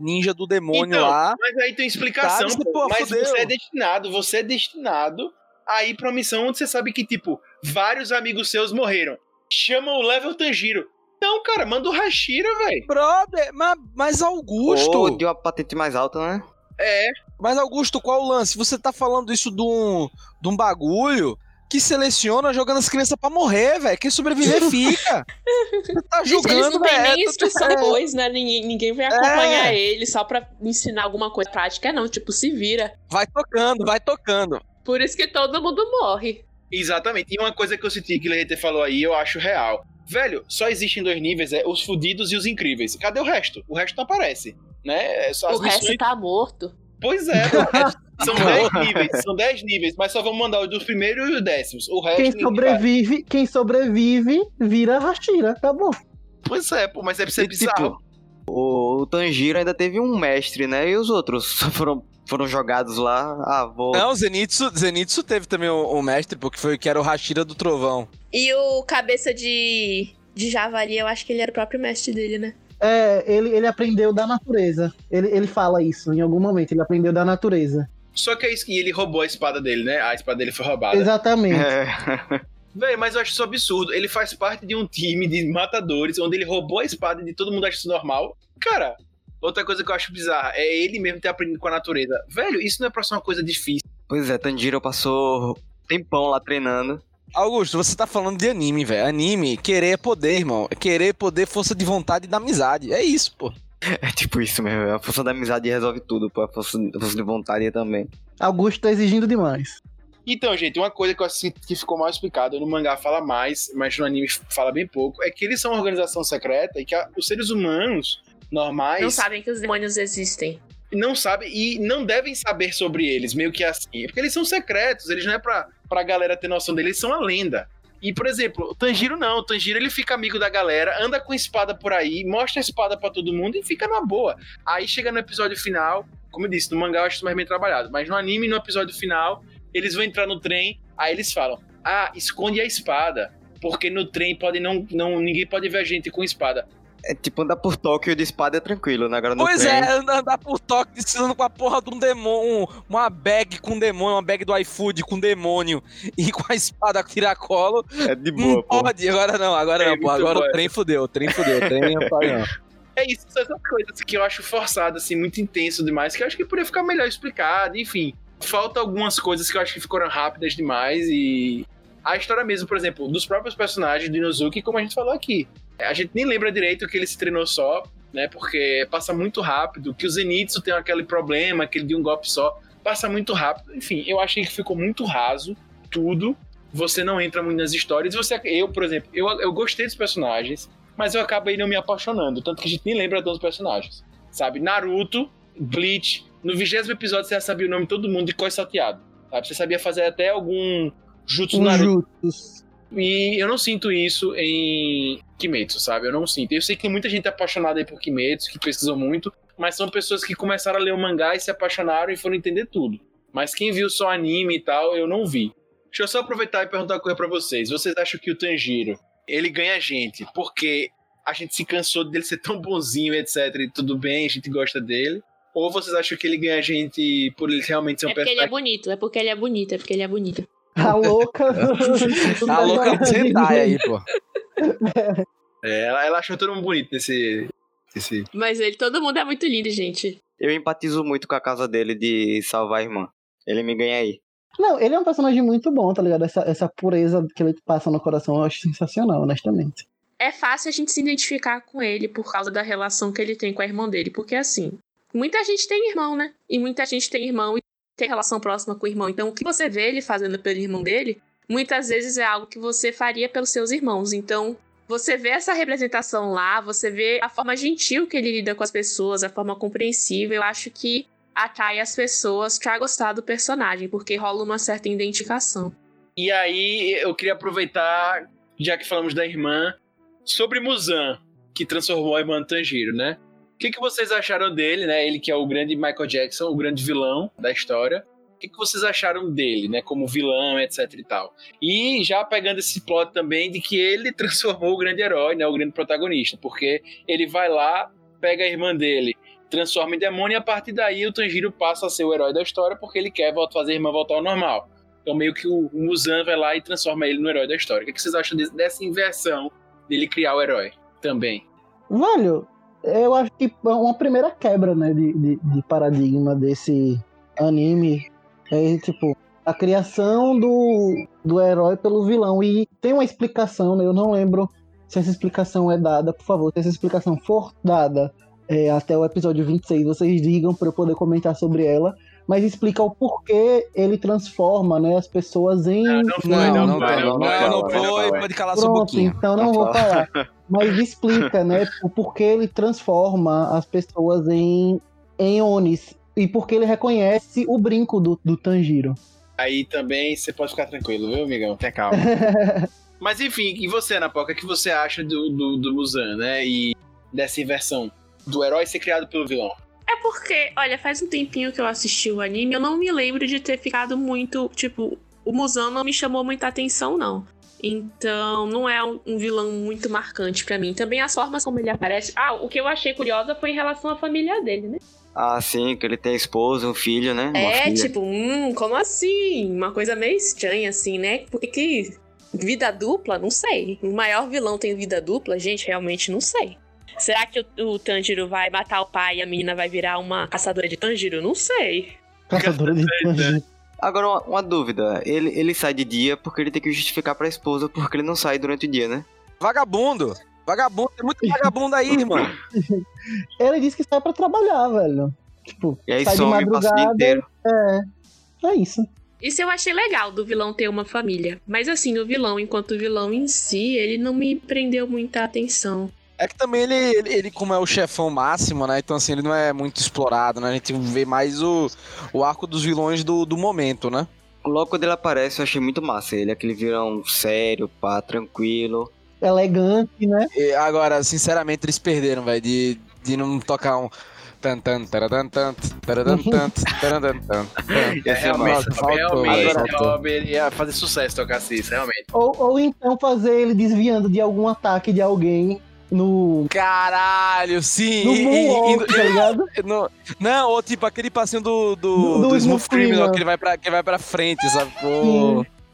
ninja do demônio Então, lá. Mas aí tem explicação, Sabe, pô. pô, Mas fudeu. você é destinado, você é destinado a ir pra uma missão onde você sabe que, tipo, vários amigos seus morreram. Chama o level Tanjiro. Não, cara, manda o Hashira, velho. Brother, mas, mas Augusto. Ou de uma patente mais alta, né? É, Mas Augusto, qual o lance? Você tá falando isso de um, de um bagulho que seleciona jogando as crianças pra morrer, velho. Quem sobreviver fica. Você tá Gente, eles jogando, não têm velho. nem instrução É. depois, né? Ninguém, ninguém vai É. acompanhar ele só pra ensinar alguma coisa prática, não. Tipo, se vira. Vai tocando, vai tocando. Por isso que todo mundo morre. exatamente. E uma coisa que eu senti que o Leite falou aí, eu acho real. Velho, só existem dois níveis, é os fudidos e os incríveis. Cadê o resto? O resto não aparece, né? É só as o resto missões- tá morto. Pois é, pô. são 10 níveis, são 10 níveis, mas só vamos mandar os dos primeiros e os décimos. O resto Quem ninguém vai. sobrevive, quem sobrevive vira Hashira, acabou. Pois é, pô, mas é pra ser E, bizarro. tipo, o, o Tanjiro ainda teve um mestre, né? E os outros foram, foram jogados lá. Ah, vou. Não, Zenitsu, Zenitsu teve também o, o mestre, porque foi que era o Hashira do Trovão. E o cabeça de, de javali, eu acho que ele era o próprio mestre dele, né? É, ele, ele aprendeu da natureza. Ele, ele fala isso em algum momento, ele aprendeu da natureza. Só que é isso que ele roubou a espada dele, né? A espada dele foi roubada. Exatamente. É. Véi, mas eu acho isso absurdo. Ele faz parte de um time de matadores onde ele roubou a espada e de todo mundo acha isso normal. Cara, outra coisa que eu acho bizarra é ele mesmo ter aprendido com a natureza. Velho, isso não é pra ser uma coisa difícil. Pois é, Tanjiro passou tempão lá treinando. Augusto, você tá falando de anime, velho. Anime, querer é poder, irmão. Querer é poder, força de vontade e da amizade. É isso, pô. É tipo isso mesmo. A força da amizade resolve tudo, pô. A força, a força de vontade também. Augusto tá exigindo demais. Então, gente, uma coisa que eu acho que ficou mal explicado, no mangá fala mais, mas no anime fala bem pouco, é que eles são uma organização secreta e que a- os seres humanos normais Não sabem que os demônios existem. não sabem e não devem saber sobre eles, meio que assim. Porque eles são secretos, eles não é pra, pra galera ter noção deles, eles são a lenda. E, por exemplo, o Tanjiro não. O Tanjiro ele fica amigo da galera, anda com espada por aí, mostra a espada pra todo mundo e fica numa boa. Aí chega no episódio final, como eu disse, no mangá eu acho isso mais bem trabalhado, mas no anime, no episódio final, eles vão entrar no trem, aí eles falam: Ah, esconde a espada. Porque no trem pode não, não. Ninguém pode ver a gente com espada. É tipo andar por Tóquio de espada é tranquilo, né? Agora Pois trem, é, anda- andar por toque precisando com a porra de um demônio, uma bag com demônio, uma bag do iFood com demônio e com a espada tiracolo. é de Não boa, pô. pode, agora não, agora É não, pô. Agora bom o trem fudeu, o trem fudeu, o trem não pode não. É isso, são essas coisas que eu acho forçado, assim, muito intenso demais, que eu acho que poderia ficar melhor explicado, enfim. Falta algumas coisas que eu acho que ficaram rápidas demais e. A história mesmo, por exemplo, dos próprios personagens do Inozuki, como a gente falou aqui. A gente nem lembra direito que ele se treinou só, né? Porque passa muito rápido, que o Zenitsu tem aquele problema, aquele de um golpe só. Passa muito rápido. Enfim, eu achei que ficou muito raso tudo. Você não entra muito nas histórias. Você, eu, por exemplo, eu, eu gostei dos personagens, mas eu acabei não me apaixonando. Tanto que a gente nem lembra dos personagens. Sabe? Naruto, Bleach. No vigésimo episódio você já sabia o nome de todo mundo de Koi Salteado. Sabe? Você sabia fazer até algum jutsu Um Naruto. Jutsus. E eu não sinto isso em Kimetsu, sabe? Eu não sinto. Eu sei que tem muita gente apaixonada aí por Kimetsu, que pesquisou muito, mas são pessoas que começaram a ler o mangá e se apaixonaram e foram entender tudo. Mas quem viu só anime e tal, eu não vi. Deixa eu só aproveitar e perguntar uma coisa pra vocês. Vocês acham que o Tanjiro, ele ganha gente porque a gente se cansou dele ser tão bonzinho, etc, e tudo bem, a gente gosta dele? Ou vocês acham que ele ganha gente por ele realmente ser um É porque ele é personagem... bonito, é porque ele é bonito, é porque ele é bonito. A louca. Tá louca de sentar aí, pô. É, ela, ela achou todo mundo bonito nesse... nesse... Mas ele, todo mundo é muito lindo, gente. Eu empatizo muito com a casa dele de salvar a irmã. Ele me ganha aí. Não, ele é um personagem muito bom, tá ligado? Essa, essa pureza que ele passa no coração eu acho sensacional, honestamente. É fácil a gente se identificar com ele por causa da relação que ele tem com a irmã dele. Porque assim, muita gente tem irmão, né? E muita gente tem irmão e tem relação próxima com o irmão. Então, o que você vê ele fazendo pelo irmão dele, muitas vezes é algo que você faria pelos seus irmãos. Então, você vê essa representação lá, você vê a forma gentil que ele lida com as pessoas, a forma compreensível. Eu acho que atrai as pessoas pra gostar do personagem, porque rola uma certa identificação. E aí, eu queria aproveitar, já que falamos da irmã, sobre Muzan, que transformou a irmã no Tanjiro, né? O que, que vocês acharam dele, né? Ele que é o grande Michael Jackson, o grande vilão da história. O que, que vocês acharam dele, né? Como vilão, etc e tal. E já pegando esse plot também de que ele transformou o grande herói, né? O grande protagonista. Porque ele vai lá, pega a irmã dele, transforma em demônio e a partir daí o Tanjiro passa a ser o herói da história porque ele quer fazer a irmã voltar ao normal. Então meio que o, Muzan vai lá e transforma ele no herói da história. O que, vocês acham dessa inversão dele criar o herói também? Velho, eu acho que é uma primeira quebra, né, de, de, de paradigma desse anime. É tipo, a criação do, do herói pelo vilão. E tem uma explicação, né? Eu não lembro se essa explicação é dada, por favor, se essa explicação for dada é, até o episódio 26, vocês digam para eu poder comentar sobre ela. Mas explica o porquê ele transforma né, as pessoas em. não Não, foi, não, não não, vai, não, não vai, não, não não vai, não foi, pode calar sua Pronto, boquinha. então não vou falar. Mas explica, né, o porquê ele transforma as pessoas em, em Onis. E porque ele reconhece o brinco do, do Tanjiro. Aí também você pode ficar tranquilo, viu, amigão? Tenha calma. Mas enfim, e você, Ana Paula, o que que você acha do, do, do Muzan, né? E dessa inversão do herói ser criado pelo vilão? É porque, olha, faz um tempinho que eu assisti o anime, eu não me lembro de ter ficado muito, tipo, o Muzan não me chamou muita atenção, não. Então, não é um, vilão muito marcante pra mim. Também as formas como ele aparece. Ah, o que eu achei curiosa foi em relação à família dele, né? Ah, sim, que ele tem esposa, um filho, né? Uma é, filha. tipo, hum, como assim? Uma coisa meio estranha, assim, né? Por que que Vida dupla? Não sei. O maior vilão tem vida dupla? Gente, realmente não sei. Será que o, o Tanjiro vai matar o pai e a menina vai virar uma caçadora de Tanjiro? Não sei. Caçadora de Tanjiro. Agora, uma, uma dúvida. Ele, ele sai de dia porque ele tem que justificar pra esposa porque ele não sai durante o dia, né? Vagabundo. Vagabundo. Tem muito vagabundo aí, irmão. Ele disse que sai pra trabalhar, velho. Tipo, E aí sai de some e passa o dia madrugada. inteiro. É. É isso. Isso eu achei legal do vilão ter uma família. Mas assim, o vilão, enquanto vilão em si, ele não me prendeu muita atenção. É que também ele, ele, ele, como é o chefão máximo, né? Então, assim, ele não é muito explorado, né? A gente vê mais o, o arco dos vilões do, do momento, né? Logo quando ele aparece, eu achei muito massa. Ele, aquele vilão sério, pá, tranquilo. Elegante, né? E agora, sinceramente, eles perderam, velho, de, de não tocar um. Tan, tan, taradan, tan, taradan, tan, taradan, tan. Ia ser Realmente, realmente, ia fazer sucesso tocasse isso, realmente. Ou, ou então fazer ele desviando de algum ataque de alguém no. Caralho, sim! No e- e- Moonwalk, tá ligado? no- não, ou tipo aquele passinho do, do, Do- do, do Smooth Criminal, que ele vai pra, que vai pra frente, sabe?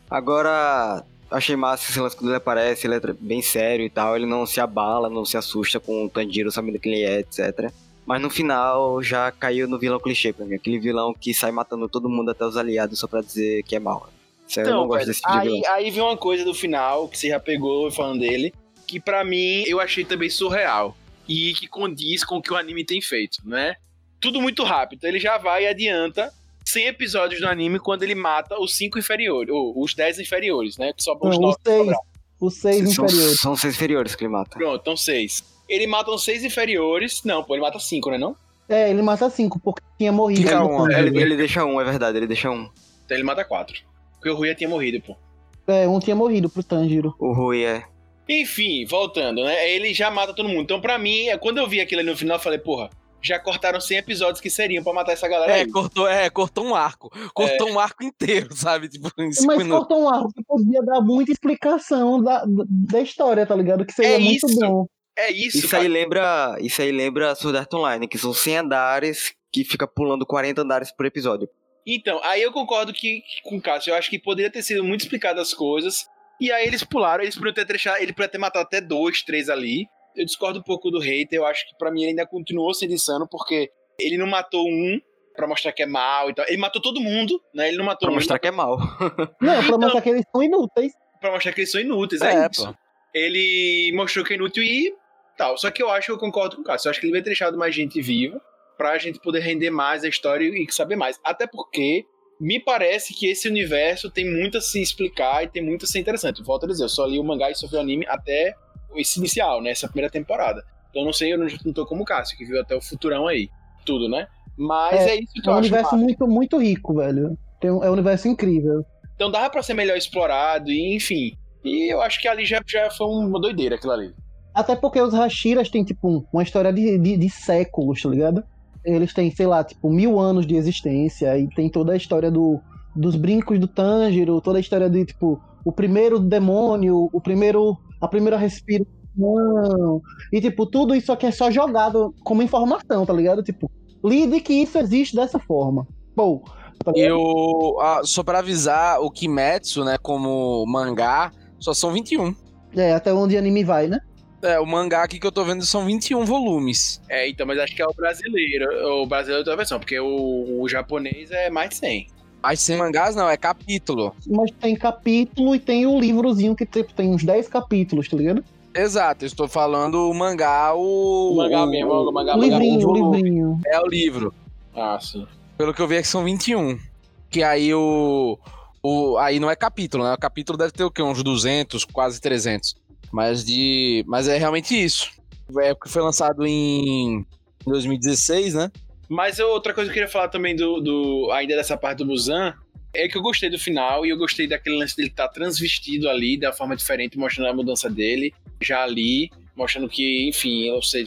Agora, achei massa esse lance quando ele aparece, ele é bem sério e tal, ele não se abala, não se assusta com o Tanjiro sabendo quem ele é, etc. Mas no final já caiu no vilão clichê pra mim, aquele vilão que sai matando todo mundo até os aliados só pra dizer que é mal. Isso aí eu não gosto velho, desse tipo de vilão. aí, aí vem uma coisa do final que você já pegou falando dele, que pra mim eu achei também surreal. E que condiz com o que o anime tem feito, né? Tudo muito rápido. Então ele já vai e adianta 100 episódios do anime quando ele mata os 5 inferiores, ou os 10 inferiores, né? Que sobram os Não, 9 os seis. Os seis São, inferiores. são seis inferiores que ele mata. Pronto, então 6. Ele mata os 6 inferiores. Não, pô, ele mata 5, né? Não? É, ele mata cinco, porque tinha morrido. Fica um, Tanjiro. Ele, ele deixa um, é verdade, ele deixa um. Então ele mata 4. Porque o Rui já tinha morrido, pô. É, um tinha morrido pro Tanjiro. O Rui é. Enfim, voltando, né? Ele já mata todo mundo. Então, pra mim, é- quando eu vi aquilo ali no final, eu falei, porra, já cortaram 100 episódios que seriam pra matar essa galera É, aí. cortou, é, cortou um arco. Cortou um arco inteiro, sabe? Tipo, em cinco Mas minutos. cortou um arco que podia dar muita explicação da, da história, tá ligado? Que seria É muito isso. bom. É isso, Isso cara. aí lembra. Isso aí lembra Sword Art Online, que são 100 andares que fica pulando 40 andares por episódio. Então, aí eu concordo que, que com o Cássio, eu acho que poderia ter sido muito explicado as coisas. E aí eles pularam, eles poderiam ter deixado, ele poderia ter matado até dois, três ali. Eu discordo um pouco do hater, eu acho que pra mim ele ainda continuou sendo insano, porque ele não matou um pra mostrar que é mal e tal. Ele matou todo mundo, né? Ele não matou Pra um mostrar que é mal. Não, pra Então- mostrar que eles são inúteis. pra mostrar que eles são inúteis, é, É, isso. pô. Ele mostrou que é inútil e tal. Só que eu acho que eu concordo com o Cássio. Eu acho que ele vai ter deixado mais gente viva pra gente poder render mais a história e saber mais. Até porque me parece que esse universo tem muito a se explicar e tem muito a ser interessante. Volto a dizer, eu só li o mangá e só vi o anime até esse inicial, né? Essa primeira temporada. Então eu não sei, eu não, não tô como o Cássio, que viu até o futurão aí. Tudo, né? Mas é, isso que É eu um acho. universo massa. muito, muito rico, velho. Tem um- é um universo incrível. Então dava pra ser melhor explorado e enfim. E eu acho que ali já, já foi uma doideira aquilo ali. Até porque os Hashiras têm, tipo, um- uma história de, de, de séculos, tá ligado? Eles têm, sei lá, tipo, mil anos de existência. E tem toda a história do, dos brincos do Tanjiro, toda a história de, tipo, o primeiro demônio, o primeiro. a primeira respiração. E, tipo, tudo isso aqui é só jogado como informação, tá ligado? Tipo, lide que isso existe dessa forma. Pô, tá E o, ah, só pra avisar, o Kimetsu, né, como mangá, só são 21. É, até onde anime vai, né? É, o mangá aqui que eu tô vendo são 21 volumes. É, então, mas acho que é o brasileiro. O brasileiro é outra versão, porque o, o japonês é mais de 100. Mas sem mangás não, é capítulo. Mas tem capítulo e tem o livrozinho que tipo, tem uns 10 capítulos, tá ligado? Exato, eu estou falando o mangá, o. O mangá o- mesmo, o mangá, O mangá livrinho, o volume. livrinho. É o livro. Ah, sim. Pelo que eu vi é que são 21. Que aí o. o aí não é capítulo, né? O capítulo deve ter o quê? Uns 200, quase 300. Mas de. Mas é realmente isso. É porque foi lançado em 2016, né? Mas outra coisa que eu queria falar também do, do ainda dessa parte do Muzan é que eu gostei do final e eu gostei daquele lance dele estar transvestido ali da forma diferente, mostrando a mudança dele, já ali, mostrando que, enfim, eu sei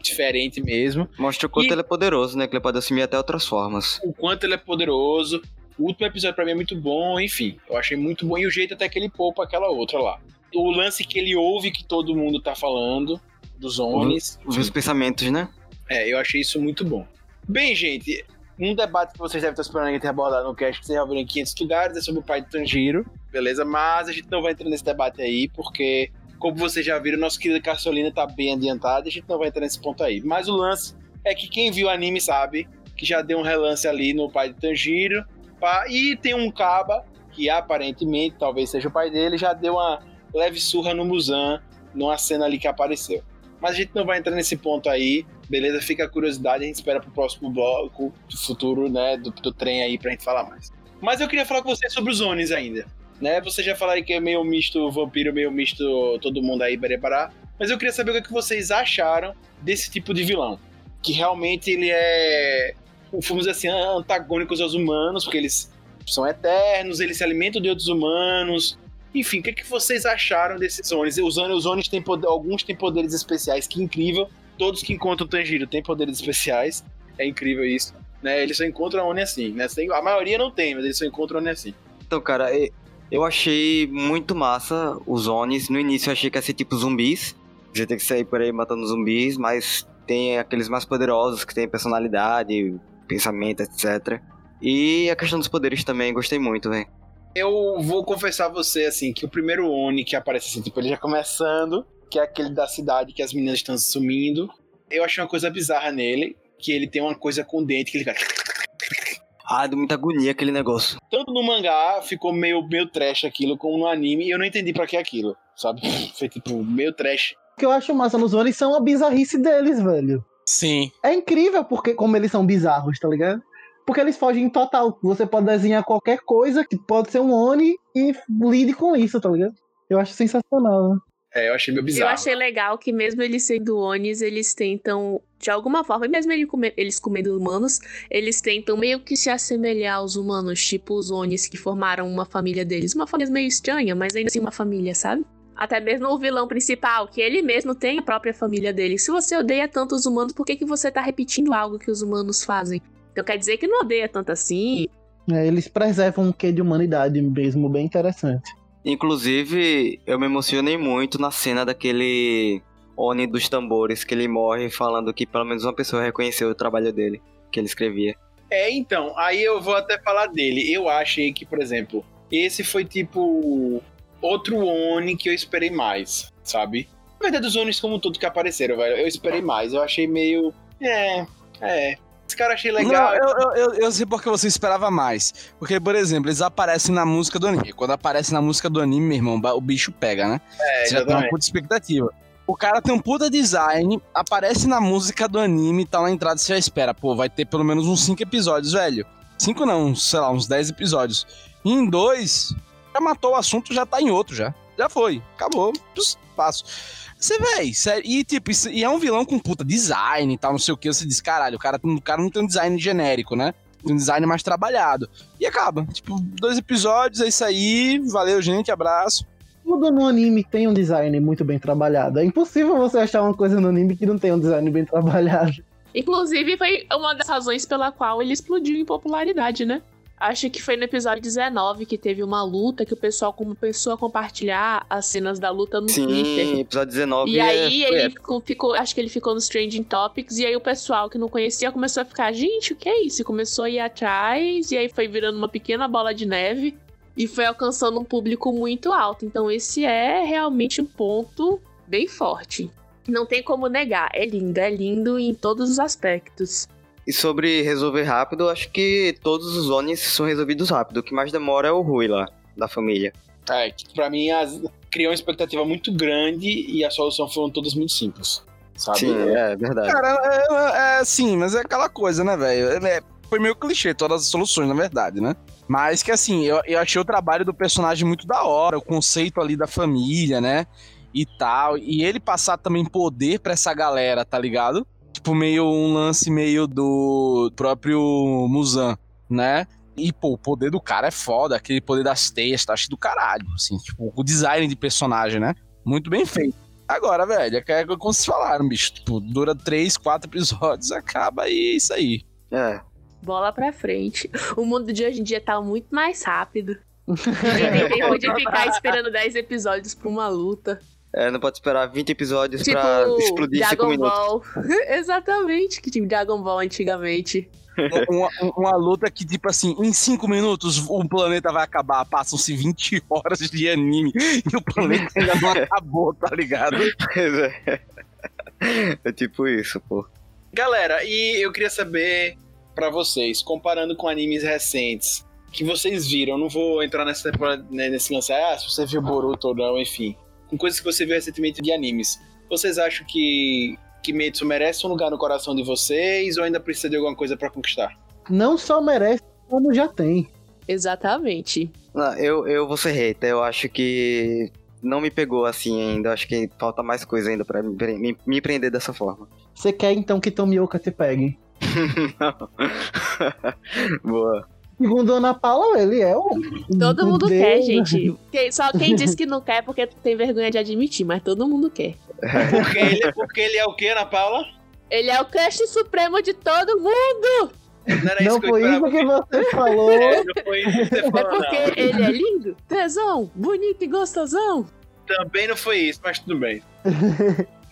diferente mesmo. Mostra o quanto E- ele é poderoso, né? Que ele pode assumir até outras formas. o quanto ele é poderoso. O último episódio pra mim é muito bom, enfim. Eu achei muito bom. E o jeito até que ele poupa aquela outra lá. O lance que ele ouve que todo mundo tá falando, dos. Ver os pensamentos, né? É, eu achei isso muito bom. Bem, gente, um debate que vocês devem estar esperando a gente abordar no cast, que vocês já viram em 500 lugares, é sobre o pai do Tanjiro. beleza? Mas a gente não vai entrar nesse debate aí, porque, como vocês já viram, nosso querido Carsolina tá bem adiantado, a gente não vai entrar nesse ponto aí. Mas o lance é que quem viu o anime sabe que já deu um relance ali no pai de Tanjiro, pá, e tem um Kaba, que aparentemente, talvez seja o pai dele, já deu uma leve surra no Muzan, numa cena ali que apareceu. Mas a gente não vai entrar nesse ponto aí, beleza? Fica a curiosidade, a gente espera pro próximo bloco futuro, né, do, do trem aí pra gente falar mais. Mas eu queria falar com você sobre os Onis ainda, né? Você já falaram que é meio misto vampiro, meio misto todo mundo aí, berebará. Mas eu queria saber o que que vocês acharam desse tipo de vilão. Que realmente ele é, vamos dizer assim, antagônicos aos humanos, porque eles são eternos, eles se alimentam de outros humanos, enfim, o que, que vocês acharam desses Onis? Os, Onis têm poder, alguns têm poderes especiais, que incrível. Todos que encontram o Tanjiro têm poderes especiais. É incrível isso. Né? Eles só encontram Oni assim. Né? A maioria não tem, mas eles só encontram Oni assim. Então, cara, eu achei muito massa os Onis. No início eu achei que ia ser tipo zumbis. Você tem que sair por aí matando zumbis, mas tem aqueles mais poderosos que têm personalidade, pensamento, etc. E a questão dos poderes também, gostei muito, velho. Eu vou confessar a você, assim, que o primeiro Oni que aparece assim, tipo, ele já começando, que é aquele da cidade que as meninas estão sumindo. Eu achei uma coisa bizarra nele, que ele tem uma coisa com o dente que ele fica. Ah, deu muita agonia aquele negócio. Tanto no mangá ficou meio, meio trash aquilo, como no anime, e eu não entendi pra que aquilo, sabe? Foi tipo, meio trash. O que eu acho massa nos Onis são a bizarrice deles, velho. Sim. É incrível porque como eles são bizarros, tá ligado? Porque eles fogem total. Você pode desenhar qualquer coisa que pode ser um Oni e lide com isso, tá ligado? Eu acho sensacional. né? É, eu achei meio Eu bizarro. achei legal que mesmo eles sendo Onis, eles tentam, de alguma forma, mesmo ele come- eles comendo humanos, eles tentam meio que se assemelhar aos humanos, tipo os Onis que formaram uma família deles. Uma família meio estranha, mas ainda assim uma família, sabe? Até mesmo o vilão principal, que ele mesmo tem a própria família dele. Se você odeia tanto os humanos, por que, que você tá repetindo algo que os humanos fazem? Então quer dizer que não odeia tanto assim. É, eles preservam um quê de humanidade mesmo, bem interessante. Inclusive, eu me emocionei muito na cena daquele Oni dos tambores, que ele morre falando que pelo menos uma pessoa reconheceu o trabalho dele, que ele escrevia. É, então, aí eu vou até falar dele. Eu achei que, por exemplo, esse foi tipo outro Oni que eu esperei mais, sabe? Na verdade, os Onis como tudo que apareceram, velho, eu esperei mais. Eu achei meio. É, é. Esse cara achei legal. Não, eu, eu, eu, eu sei porque você esperava mais. Porque, por exemplo, eles aparecem na música do anime. Quando aparece na música do anime, meu irmão, o bicho pega, né? é, Você já tem uma puta expectativa. O cara tem um puta design, aparece na música do anime, tá na entrada, você já espera. Pô, vai ter pelo menos uns 5 episódios, velho. 5 não, sei lá, uns 10 episódios. E em dois, já matou o assunto, já tá em outro já. Já foi, acabou, pss, passo. Você, véi, sério, e tipo, isso- e é um vilão com puta design e tal, não sei o que, você diz, caralho, o cara, o cara não tem um design genérico, né? Tem um design mais trabalhado. E acaba, tipo, dois episódios, é isso aí, valeu, gente, abraço. Tudo no anime tem um design muito bem trabalhado. É impossível você achar uma coisa no anime que não tem um design bem trabalhado. Inclusive, foi uma das razões pela qual ele explodiu em popularidade, né? Acho que foi no episódio 19 que teve uma luta que o pessoal começou a compartilhar as cenas da luta no Twitter. Sim, episódio 19 E é- aí ele ficou, ficou- acho que ele ficou nos trending topics, e aí o pessoal que não conhecia começou a ficar, gente, o que é isso? E começou a ir atrás, e aí foi virando uma pequena bola de neve, e foi alcançando um público muito alto. Então esse é realmente um ponto bem forte. Não tem como negar, é lindo, é lindo em todos os aspectos. E sobre resolver rápido, acho que todos os Onis são resolvidos rápido. O que mais demora é o Rui lá, da família. É, que pra mim as- criou uma expectativa muito grande e a solução foram todas muito simples. Sabe? Sim, é verdade. Cara, é, é, é sim, mas é aquela coisa, né, velho? É, foi meio clichê todas as soluções, na verdade, né? Mas que assim, eu, eu achei o trabalho do personagem muito da hora, o conceito ali da família, né? E tal. E ele passar também poder pra essa galera, tá ligado? Tipo, meio um lance meio do próprio Muzan, né? E, pô, o poder do cara é foda, aquele poder das teias, tá cheio do caralho, assim, tipo, o design de personagem, né? Muito bem feito. Agora, velho, é que é como vocês falaram, bicho. Tipo, dura três, quatro episódios, acaba e é isso aí. É. Bola pra frente. O mundo de hoje em dia tá muito mais rápido. Ninguém tem tempo de ficar esperando 10 episódios pra uma luta. É, não pode esperar 20 episódios Tipo, pra explodir em 5 Dragon minutos. Ball. Exatamente, que tipo Dragon Ball antigamente. uma, uma luta que, tipo assim, em 5 minutos o planeta vai acabar. Passam-se 20 horas de anime e o planeta ainda não acabou, tá ligado? Pois é. É tipo isso, pô. Galera, e eu queria saber pra vocês, comparando com animes recentes, que vocês viram, eu não vou entrar nessa temporada, né, nesse lance, ah, se você viu Boruto ou não, enfim. Com coisas que você viu recentemente de animes. Vocês acham que Kimetsu merece um lugar no coração de vocês ou ainda precisa de alguma coisa pra conquistar? Não só merece, como já tem. Exatamente. Não, eu, eu vou ser hater, eu acho que não me pegou assim ainda, eu acho que falta mais coisa ainda pra me, pre- me, me prender dessa forma. Você quer então que Tomioka te pegue? Não. Boa. Segundo Ana Paula, ele é o. Todo mundo Deus, quer, gente. Quem- só quem diz que não quer é porque tem vergonha de admitir, mas todo mundo quer. Porque ele, porque ele é o quê, Ana Paula? Ele é o crush supremo de todo mundo. Não era Não isso que foi isso que você falou. É, não foi isso que você É falou, porque não. ele é lindo, tesão, bonito e gostosão. Também não foi isso, mas tudo bem.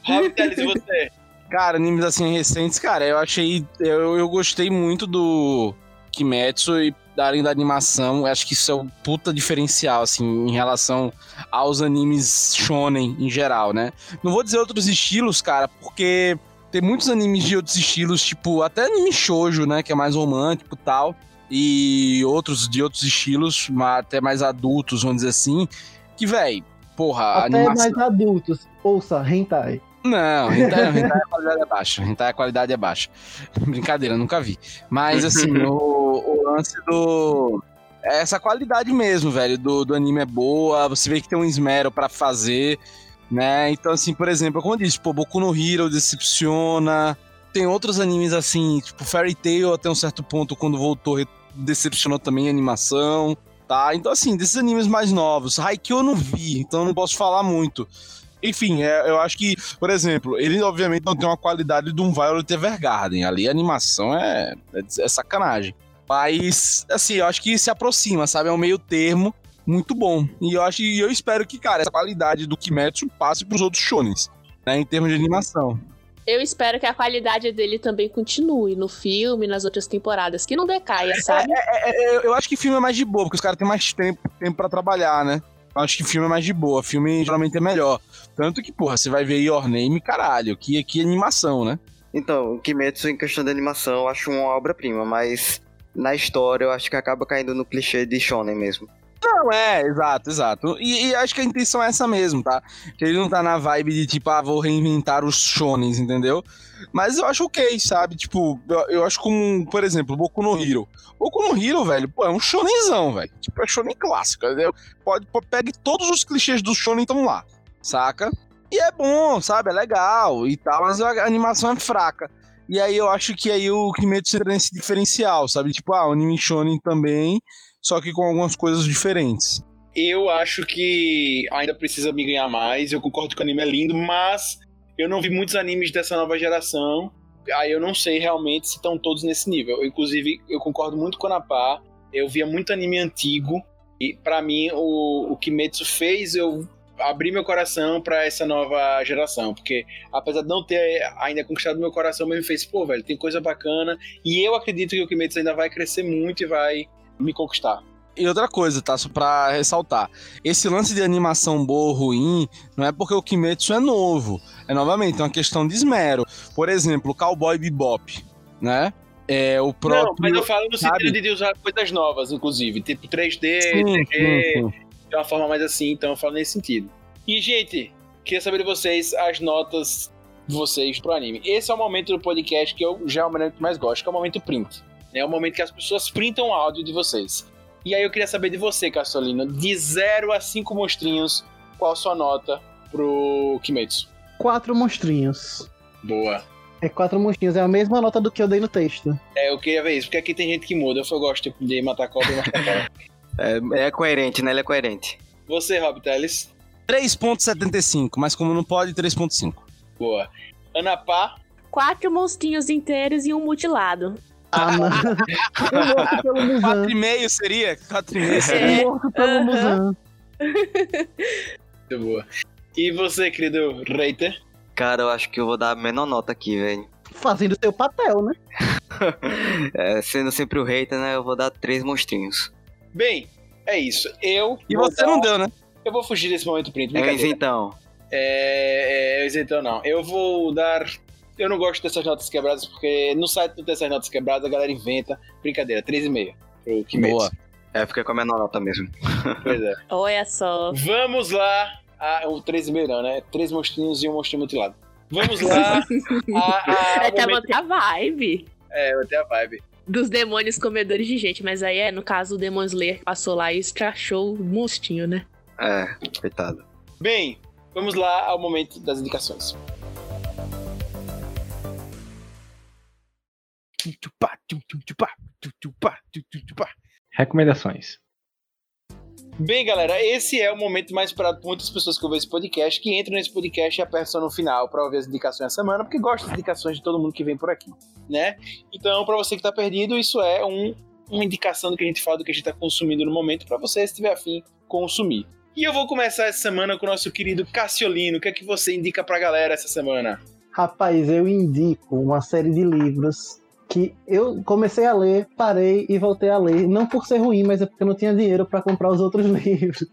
Rob Teles, e você? Cara, animes assim recentes, cara, eu achei. Eu, eu gostei muito do Kimetsu e da além da animação. Acho que isso é um puta diferencial, assim, em relação aos animes shonen em geral, né? Não vou dizer outros estilos, cara, porque tem muitos animes de outros estilos, tipo, até anime shoujo, né? Que é mais romântico e tal. E outros de outros estilos, até mais adultos, vamos dizer assim. Que, véi, porra, Até animação. mais adultos. Ouça, hentai. Não, hentai, hentai a qualidade é baixa. Hentai a qualidade é baixa. Brincadeira, nunca vi. Mas assim, o, o lance do. é Essa qualidade mesmo, velho, do, do anime é boa. Você vê que tem um esmero pra fazer, né? Então, assim, por exemplo, como eu disse, pô, Boku no Hero decepciona. Tem outros animes assim, tipo Fairy Tail até um certo ponto, quando voltou, decepcionou também a animação, tá? Então, assim, desses animes mais novos, Haikyuu eu não vi, então eu não posso falar muito. Enfim, é, eu acho que, por exemplo, ele obviamente não tem uma qualidade de um Violet Evergarden. Ali a animação é, é, é sacanagem. Mas, assim, eu acho que se aproxima, sabe? É um meio termo muito bom. E eu acho e eu espero que, cara, essa qualidade do Kimetsu passe pros outros shonens, né? Em termos de animação. Eu espero que a qualidade dele também continue no filme, nas outras temporadas, que não decaia, sabe? É, é, eu, eu acho que filme é mais de boa, porque os caras têm mais tempo, tempo para trabalhar, né? Eu acho que filme é mais de boa. Filme geralmente é melhor. Tanto que, porra, você vai ver Your Name, caralho, que aqui é animação, né? Então, o Kimetsu em questão de animação eu acho uma obra-prima, mas na história eu acho que acaba caindo no clichê de shonen mesmo. Não, é, exato, exato. E, e acho que a intenção é essa mesmo, tá? Que ele não tá na vibe de tipo, ah, vou reinventar os shonens, entendeu? Mas eu acho ok, sabe? Tipo, eu, eu acho como, por exemplo, Boku no Hero. Boku no Hero, velho, pô, é um shonenzão, velho. Tipo, é shonen clássico, entendeu? Pode, pode, pegue todos os clichês do shonen estão lá, saca? E é bom, sabe? É legal e tal, mas a animação é fraca. E aí eu acho que aí o Kimetsu entra nesse diferencial, sabe? Tipo, ah, o anime shonen também, só que com algumas coisas diferentes. Eu acho que ainda precisa me ganhar mais. Eu concordo que o anime é lindo, mas eu não vi muitos animes dessa nova geração. Aí eu não sei realmente se estão todos nesse nível. Inclusive, eu concordo muito com a Napá. Eu via muito anime antigo. E pra mim, o, o Kimetsu fez eu abrir meu coração pra essa nova geração. Porque apesar de não ter ainda conquistado meu coração, mas me fez, pô, velho, tem coisa bacana. E eu acredito que o Kimetsu ainda vai crescer muito e vai me conquistar. E outra coisa, tá? Só pra ressaltar. Esse lance de animação boa ou ruim não é porque o Kimetsu é novo. É novamente uma questão de esmero. Por exemplo, o Cowboy Bebop, né? É o próprio. Não, mas eu falo no sabe? sentido de usar coisas novas, inclusive. Tipo 3D, Sim, 3D, sim, sim. de uma forma mais assim, então eu falo nesse sentido. E, gente, queria saber de vocês as notas de vocês pro anime. Esse é o momento do podcast que eu já é o momento que mais gosto, que é o momento print. É o momento que as pessoas printam o áudio de vocês. E aí eu queria saber de você, Castolino, de 0 a 5 monstrinhos, qual a sua nota pro Kimetsu? Quatro monstrinhos. Boa. É quatro monstrinhos, é a mesma nota do que eu dei no texto. É, eu queria ver isso, porque aqui tem gente que muda. Eu gosto de matar cobra e matar cobra. É, é coerente, né? Ele é coerente. Você, Rob Teles? 3.75, mas como não pode, 3.5. Boa. Ana Pá? Quatro monstrinhos inteiros e um mutilado. Ah, não. Eu morto pelo Muzan. 4,5 seria? 4,5 seria? É. Eu morto pelo Aham. Muzan. Muito boa. E você, querido Reiter? Cara, eu acho que eu vou dar a menor nota aqui, velho. Fazendo seu papel, né? É, sendo sempre o hater, né? Eu vou dar três monstrinhos. Bem, é isso. Eu. E você dar- não deu, né? Eu vou fugir desse momento print. É então. É, é, isentão não. Eu vou dar. Eu não gosto dessas notas quebradas, porque no site não tem essas notas quebradas, a galera inventa. Brincadeira, 3,5. Pro Kimetsu. Boa. É, fica com a menor nota mesmo. Pois é. Olha só. Vamos lá. Ah, o 3,5 não, né? Três monstrinhos e um monstrinho mutilado. Vamos lá. a, a, É até momento- manter a vibe É, vai ter a vibe. dos demônios comedores de gente. Mas aí é, no caso, o Demon Slayer passou lá e estrachou o mostinho, né? É, coitado. Bem, vamos lá ao momento das indicações. Recomendações. Bem, galera, esse é o momento mais esperado por muitas pessoas que ouvem esse podcast, que entram nesse podcast e apertam no final para ouvir as indicações da semana, porque gosta das indicações de todo mundo que vem por aqui, né? Então, para você que tá perdido, isso é um, uma indicação do que a gente fala, do que a gente tá consumindo no momento, para você, se tiver afim, consumir. E eu vou começar essa semana com o nosso querido Cassiolino. O que é que você indica pra galera essa semana? Rapaz, eu indico uma série de livros que eu comecei a ler, parei e voltei a ler. Não por ser ruim, mas é porque eu não tinha dinheiro para comprar os outros livros.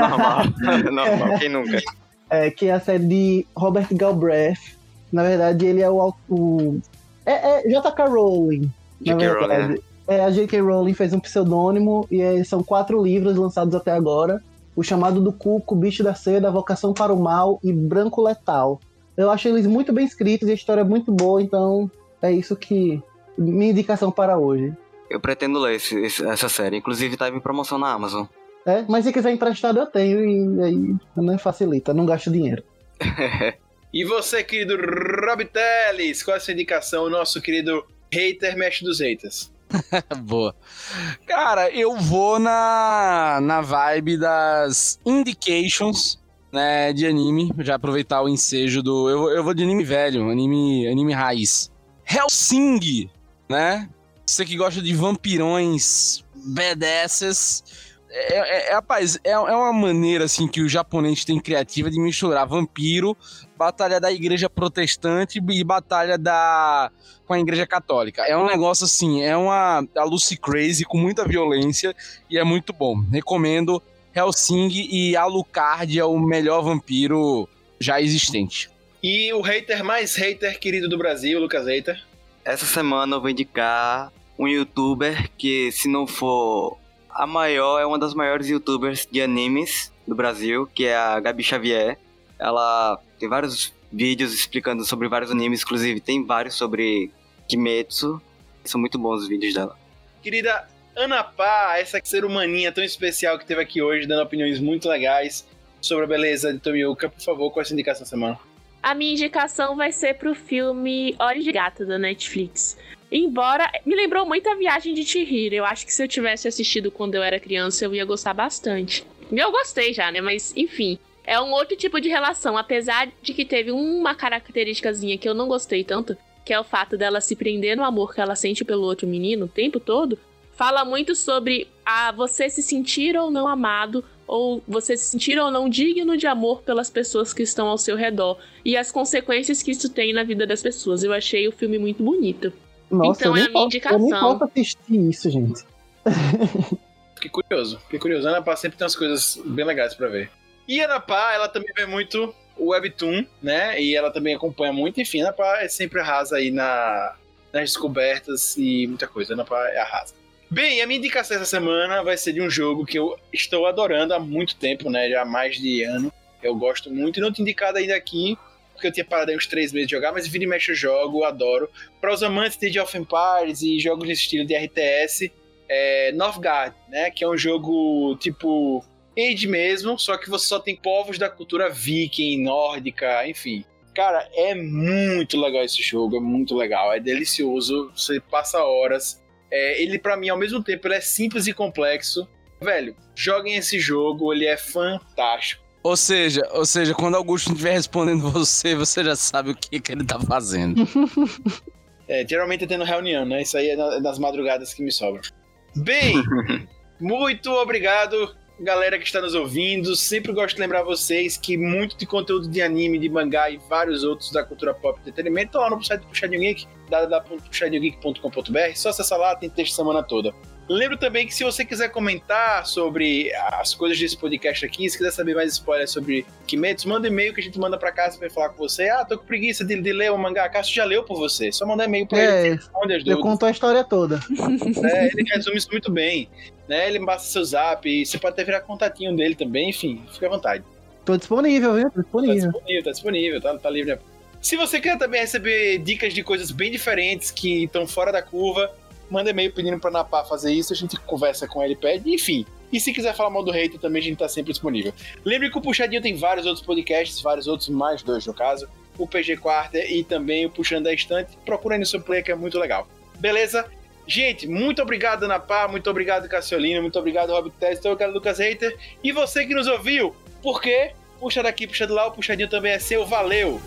Normal. Normal, quem nunca? É, que é a série de Robert Galbraith. Na verdade, ele é o. o é, é J.K. Rowling. J.K. Rowling, né? É, a J.K. Rowling fez um pseudônimo e é, são quatro livros lançados até agora. O Chamado do Cuco, Bicho da Seda, A Vocação para o Mal e Branco Letal. Eu acho eles muito bem escritos e a história é muito boa, então é isso que... Minha indicação para hoje. Eu pretendo ler esse- esse- essa série. Inclusive, tá em promoção na Amazon. É, mas se quiser emprestado eu tenho e aí né, facilita, não gasto dinheiro. E você, querido Rob Teles, qual é a sua indicação? O nosso querido hater mexe dos haters. Boa. Cara, eu vou na, na vibe das indications, né, de anime. Já aproveitar o ensejo do. Eu, vou- eu vou de anime velho, anime, anime raiz. Helsing, né? Você que gosta de vampirões badasses. É, é, é, rapaz, é, é uma maneira assim que o japonês tem criativa de misturar vampiro, batalha da igreja protestante e batalha da com a igreja católica. É um negócio assim, é uma a Lucy Crazy com muita violência e é muito bom. Recomendo Helsing e Alucard é o melhor vampiro já existente. E o hater mais hater querido do Brasil, Lucas Hater. Essa semana eu vou indicar um youtuber que, se não for a maior, é uma das maiores youtubers de animes do Brasil, que é a Gabi Xavier. Ela tem vários vídeos explicando sobre vários animes, inclusive tem vários sobre Kimetsu. São muito bons os vídeos dela. Querida Ana Pá, essa ser humaninha tão especial que teve aqui hoje, dando opiniões muito legais sobre a beleza de Tomioka. Por favor, qual é a sua indicação essa semana? A minha indicação vai ser pro filme Olhos de Gato da Netflix. Embora me lembrou muito a viagem de Chihiro. Eu acho que se eu tivesse assistido quando eu era criança, eu ia gostar bastante. Eu gostei já, né? Mas enfim, é um outro tipo de relação. Apesar de que teve uma característicazinha que eu não gostei tanto, que é o fato dela se prender no amor que ela sente pelo outro menino o tempo todo. Fala muito sobre a você se sentir ou não amado, ou você se sentir ou não digno de amor pelas pessoas que estão ao seu redor e as consequências que isso tem na vida das pessoas. Eu achei o filme muito bonito. Nossa, Então eu, é a minha posso, eu nem indicação. posso assistir isso, gente. Fiquei curioso, fiquei curioso. Ana Pá sempre tem umas coisas bem legais pra ver. E Ana Pá, ela também vê muito o Webtoon, né? E ela também acompanha muito. Enfim, Ana Pá é sempre arrasa aí na, nas descobertas e muita coisa. Ana Pá é arrasa. Bem, a minha indicação essa semana vai ser de um jogo que eu estou adorando há muito tempo, né? Já há mais de ano. Eu gosto muito e não tinha indicado ainda aqui, porque eu tinha parado aí uns três meses de jogar, mas vira e mexe eu jogo, adoro. Para os amantes de Age of Empires e jogos nesse estilo de RTS, é Northgard, né? Que é um jogo tipo Age mesmo, só que você só tem povos da cultura viking, nórdica, enfim. Cara, é muito legal esse jogo, é muito legal, é delicioso, você passa horas. É, ele, pra mim, ao mesmo tempo, ele é simples e complexo. Velho, joguem esse jogo, ele é fantástico. Ou seja, ou seja, quando Augusto estiver respondendo você, você já sabe o que, que ele tá fazendo. É, geralmente é tendo reunião, né? Isso aí é é nas madrugadas que me sobram. Bem, muito obrigado, galera que está nos ouvindo. Sempre gosto de lembrar vocês que muito de conteúdo de anime, de mangá e vários outros da cultura pop e entretenimento estão lá no site do Puxadinho Geek, www.puxadinhogeek.com.br. Só acessar lá, tem texto semana toda. Lembro também que se você quiser comentar sobre as coisas desse podcast aqui, se quiser saber mais spoilers sobre Kimetsu, manda um e-mail que a gente manda pra casa pra falar com você. Ah, tô com preguiça de, de ler o mangá. Cássio já leu por você. Só mandar e-mail pra É, ele, ele responde as Eu dúvidas. conto a história toda. É, ele resume isso muito bem. Né? Ele passa seu zap, e você pode até virar contatinho dele também, enfim, fica à vontade. Tô disponível, viu? Tô Tá disponível. disponível, tá disponível, tá, tá livre. Se você quer também receber dicas de coisas bem diferentes que estão fora da curva, manda e-mail pedindo pra Napá fazer isso, a gente conversa com ele, pede, enfim. E se quiser falar mal do hater também, a gente tá sempre disponível. Lembre que o Puxadinho tem vários outros podcasts, vários outros, mais dois no caso, o PG Quarter e também o Puxando da Estante. Procura aí no seu player que é muito legal. Beleza? Gente, muito obrigado, Ana muito obrigado, Cassiolino, muito obrigado, Robert Tess, muito obrigado, Lucas Hater. E você que nos ouviu, por quê? Puxa daqui, puxa de lá, o puxadinho também é seu, valeu!